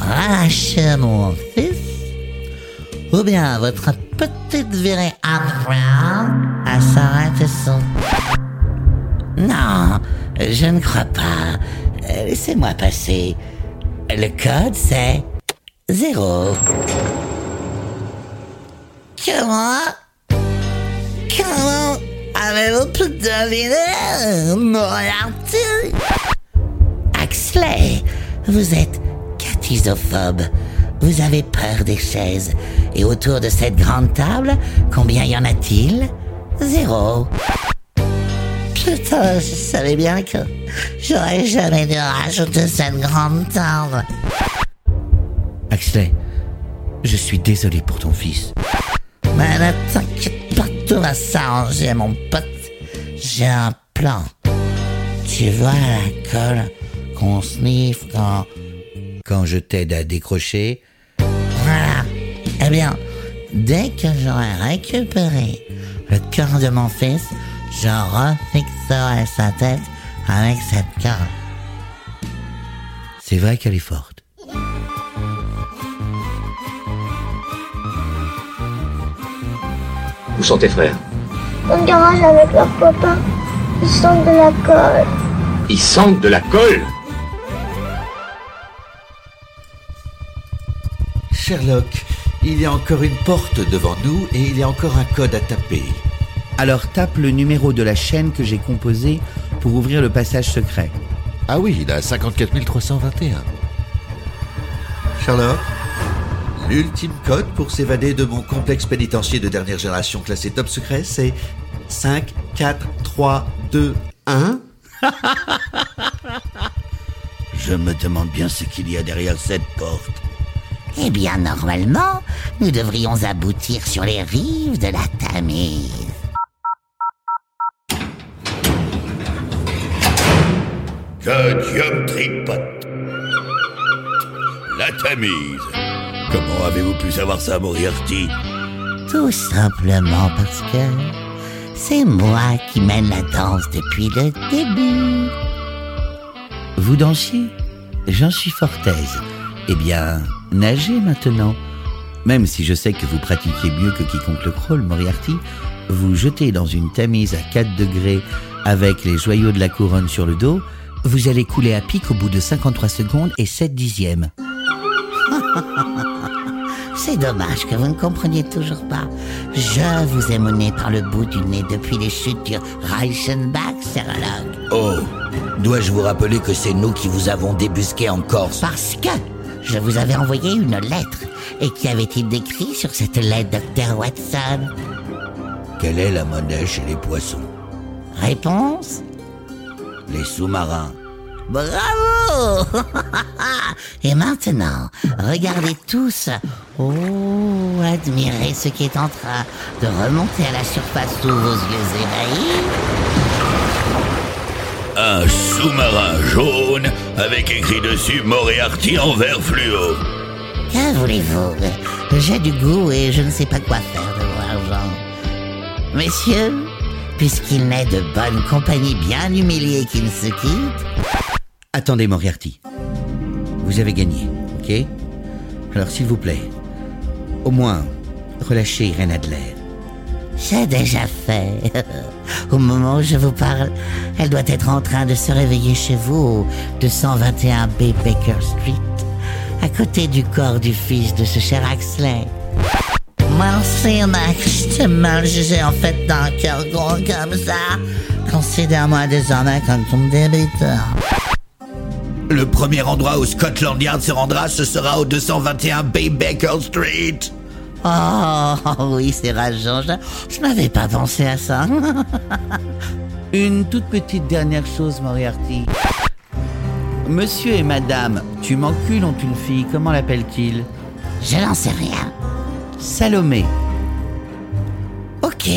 relâchez mon fils, ou bien votre petite virée Brown à s'arrêter son... Non, je ne crois pas. Laissez-moi passer. Le code, c'est zéro. Comment? Comment avez-vous pu deviner Moriarty Axley, vous êtes catisophobe. Vous avez peur des chaises. Et autour de cette grande table, combien y en a-t-il? Zéro. Putain, je savais bien que j'aurais jamais dû rajouter cette grande table. Axley, je suis désolé pour ton fils. Mais ne t'inquiète pas, tout va s'arranger, mon pote. J'ai un plan. Tu vois la colle qu'on sniffe quand... Quand je t'aide à décrocher? Eh bien, dès que j'aurai récupéré le cœur de mon fils, je refixerai sa tête avec cette colle. c'est vrai qu'elle est forte. Où sont tes frères? Dans le garage avec leur papa. Ils sont de la colle. Ils sentent de la colle? Sherlock, il y a encore une porte devant nous et il y a encore un code à taper. Alors tape le numéro de la chaîne que j'ai composée pour ouvrir le passage secret. Ah oui, il a 54 321. Sherlock, l'ultime code pour s'évader de mon complexe pénitentiaire de dernière génération classé top secret, c'est 5, 4, 3, 2, 1. Je me demande bien ce qu'il y a derrière cette porte. Eh bien, normalement, nous devrions aboutir sur les rives de la Tamise. Codium tripot. La Tamise. Comment avez-vous pu savoir ça, Moriarty? Tout simplement parce que c'est moi qui mène la danse depuis le début. Vous dansiez J'en suis fort aise. Eh bien, nagez maintenant. Même si je sais que vous pratiquez mieux que quiconque le crawl, Moriarty, vous jetez dans une tamise à 4 degrés avec les joyaux de la couronne sur le dos, vous allez couler à pic au bout de 53 secondes et 7 dixièmes. C'est dommage que vous ne compreniez toujours pas. Je vous ai mené par le bout du nez depuis les chutes du Reichenbach, Sherlock. Oh, dois-je vous rappeler que c'est nous qui vous avons débusqué en Corse? Parce que je vous avais envoyé une lettre. Et qu'y avait-il décrit sur cette lettre, Dr. Watson? Quelle est la monnaie chez les poissons? Réponse? Les sous-marins. Bravo Et maintenant, regardez tous. Oh, admirez ce qui est en train de remonter à la surface sous vos yeux ébahis. Un sous-marin jaune avec écrit dessus Moriarty en vert fluo. Que voulez-vous? J'ai du goût et je ne sais pas quoi faire de mon argent. Messieurs, puisqu'il n'est de bonne compagnie bien humilié qu'il se quitte, Attendez, Moriarty. Vous avez gagné, ok? Alors, s'il vous plaît, au moins, relâchez Irène Adler. J'ai déjà fait. Au moment où je vous parle, elle doit être en train de se réveiller chez vous, au 221B Baker Street, à côté du corps du fils de ce cher Axley. Merci, je t'ai mal jugé en fait d'un cœur gros comme ça. Considère-moi désormais comme ton débiteur. Le premier endroit où Scotland Yard se rendra, ce sera au 221 Bay Baker Street. Oh, oui, c'est rageant. Je, je n'avais pas pensé à ça. Une toute petite dernière chose, Moriarty. Monsieur et madame, tu m'encules ont une fille, comment l'appelle-t-il Je n'en sais rien. Salomé. Ok,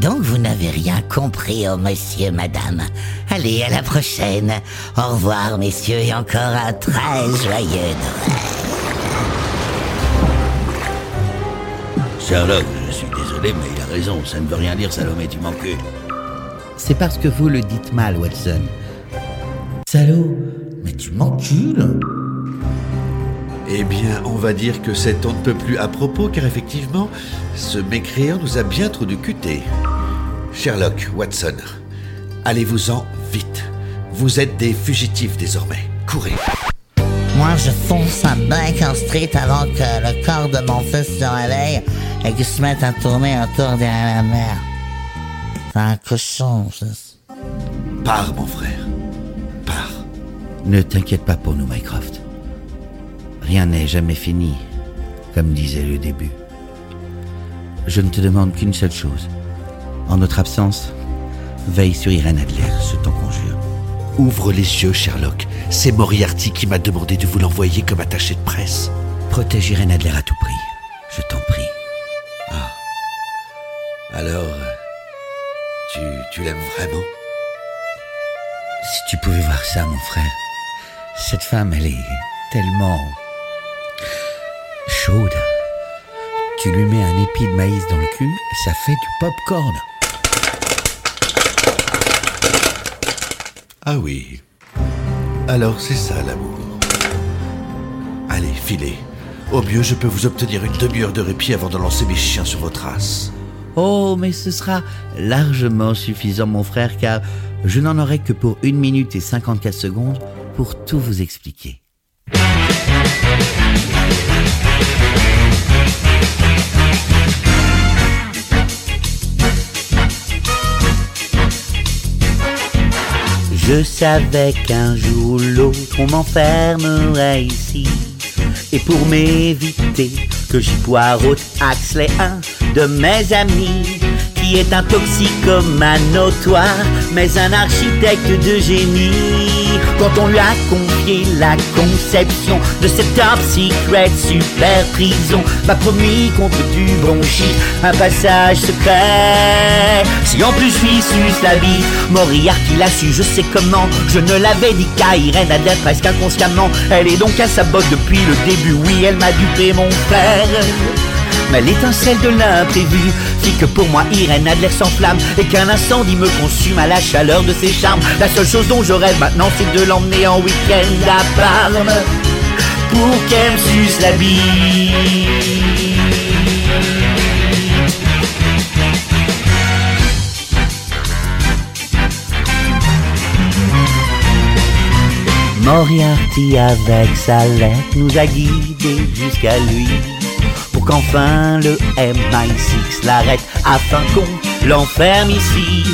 donc vous n'avez rien compris, oh monsieur, madame. Allez, à la prochaine. Au revoir, messieurs, et encore un très joyeux Noël. Sherlock, je suis désolé, mais il a raison. Ça ne veut rien dire, Salomé, tu m'encules. C'est parce que vous le dites mal, Watson. Salaud, mais tu m'encules Eh bien, on va dire que c'est on ne peut plus à propos, car effectivement, ce mécréant nous a bien trop ducuté. Sherlock, Watson, allez-vous-en vite. Vous êtes des fugitifs désormais. Courez. Moi, je fonce à Baker Street avant que le corps de mon fils se réveille et qu'il se mette à tourner autour derrière la mer. C'est un cochon, ça. Pars, mon frère. Pars. Ne t'inquiète pas pour nous, Mycroft. Rien n'est jamais fini, comme disait le début. Je ne te demande qu'une seule chose. En notre absence, veille sur Irène Adler, je t'en conjure. Ouvre les yeux, Sherlock. C'est Moriarty qui m'a demandé de vous l'envoyer comme attaché de presse. Protège Irène Adler à tout prix. Je t'en prie. Alors, tu, tu l'aimes vraiment? Si tu pouvais voir ça, mon frère. Cette femme, elle est tellement chaude. Tu lui mets un épi de maïs dans le cul, ça fait du pop-corn. Ah oui. Alors c'est ça l'amour. Allez, filez. Au mieux, je peux vous obtenir une demi-heure de répit avant de lancer mes chiens sur vos traces. Oh, mais ce sera largement suffisant, mon frère, car je n'en aurai que pour une minute et 54 secondes pour tout vous expliquer. Je savais qu'un jour ou l'autre on m'enfermerait ici. Et pour m'éviter que j'y poireaute Axley, un de mes amis, qui est un toxicomane notoire, mais un architecte de génie. Quand on lui a confié la conception de cette top secret super prison, m'a promis contre du bronchite un passage secret. Si en plus je suis sus la vie, Moriarty l'a su, je sais comment. Je ne l'avais dit qu'à Irène Adler presque inconsciemment. Elle est donc à sa botte depuis le début, oui, elle m'a dupé mon frère. Mais l'étincelle de l'imprévu fit que pour moi Irène Adler s'enflamme et qu'un incendie me consume à la chaleur de ses charmes. La seule chose dont je rêve maintenant c'est de l'emmener en week-end à Parme pour qu'elle me suce la bite. Moriarty avec sa lettre nous a guidés jusqu'à lui qu'enfin le MI6 l'arrête afin qu'on l'enferme ici.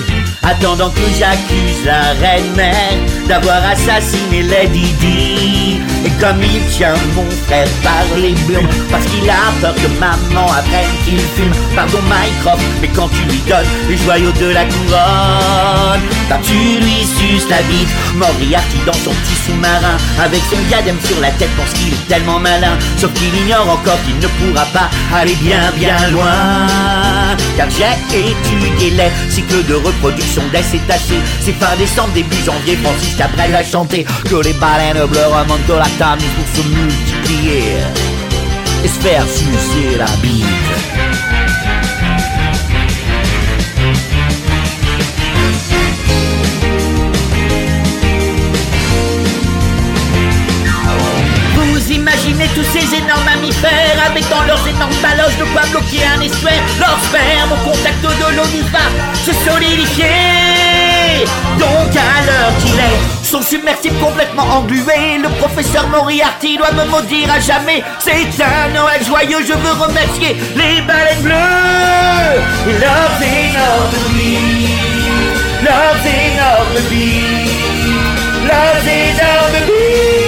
Attendant que j'accuse la reine mère d'avoir assassiné Lady Di. Comme il tient mon frère par les blonds, parce qu'il a peur que maman apprenne qu'il fume. Pardon Mycroft, mais quand tu lui donnes les joyaux de la couronne, bah tu lui suces la bite? Moriarty dans son petit sous-marin, avec son diadème sur la tête, pense qu'il est tellement malin. Sauf qu'il ignore encore qu'il ne pourra pas aller bien bien loin. Car j'ai étudié les cycles de reproduction des cétacés. C'est fin décembre, début janvier, Francis Cabrel a chanté que les baleines bleues remontent la table pour se multiplier et se faire sucer la bite. tous ces énormes mammifères avec dans leurs énormes baloches de quoi bloquer un essuaire. Leur ferme au contact de l'eau du se solidifier. Donc à l'heure qu'il est, son submersible complètement englué, le professeur Moriarty doit me maudire à jamais. C'est un Noël joyeux, je veux remercier les baleines bleues. Loving of the bee, loving of the.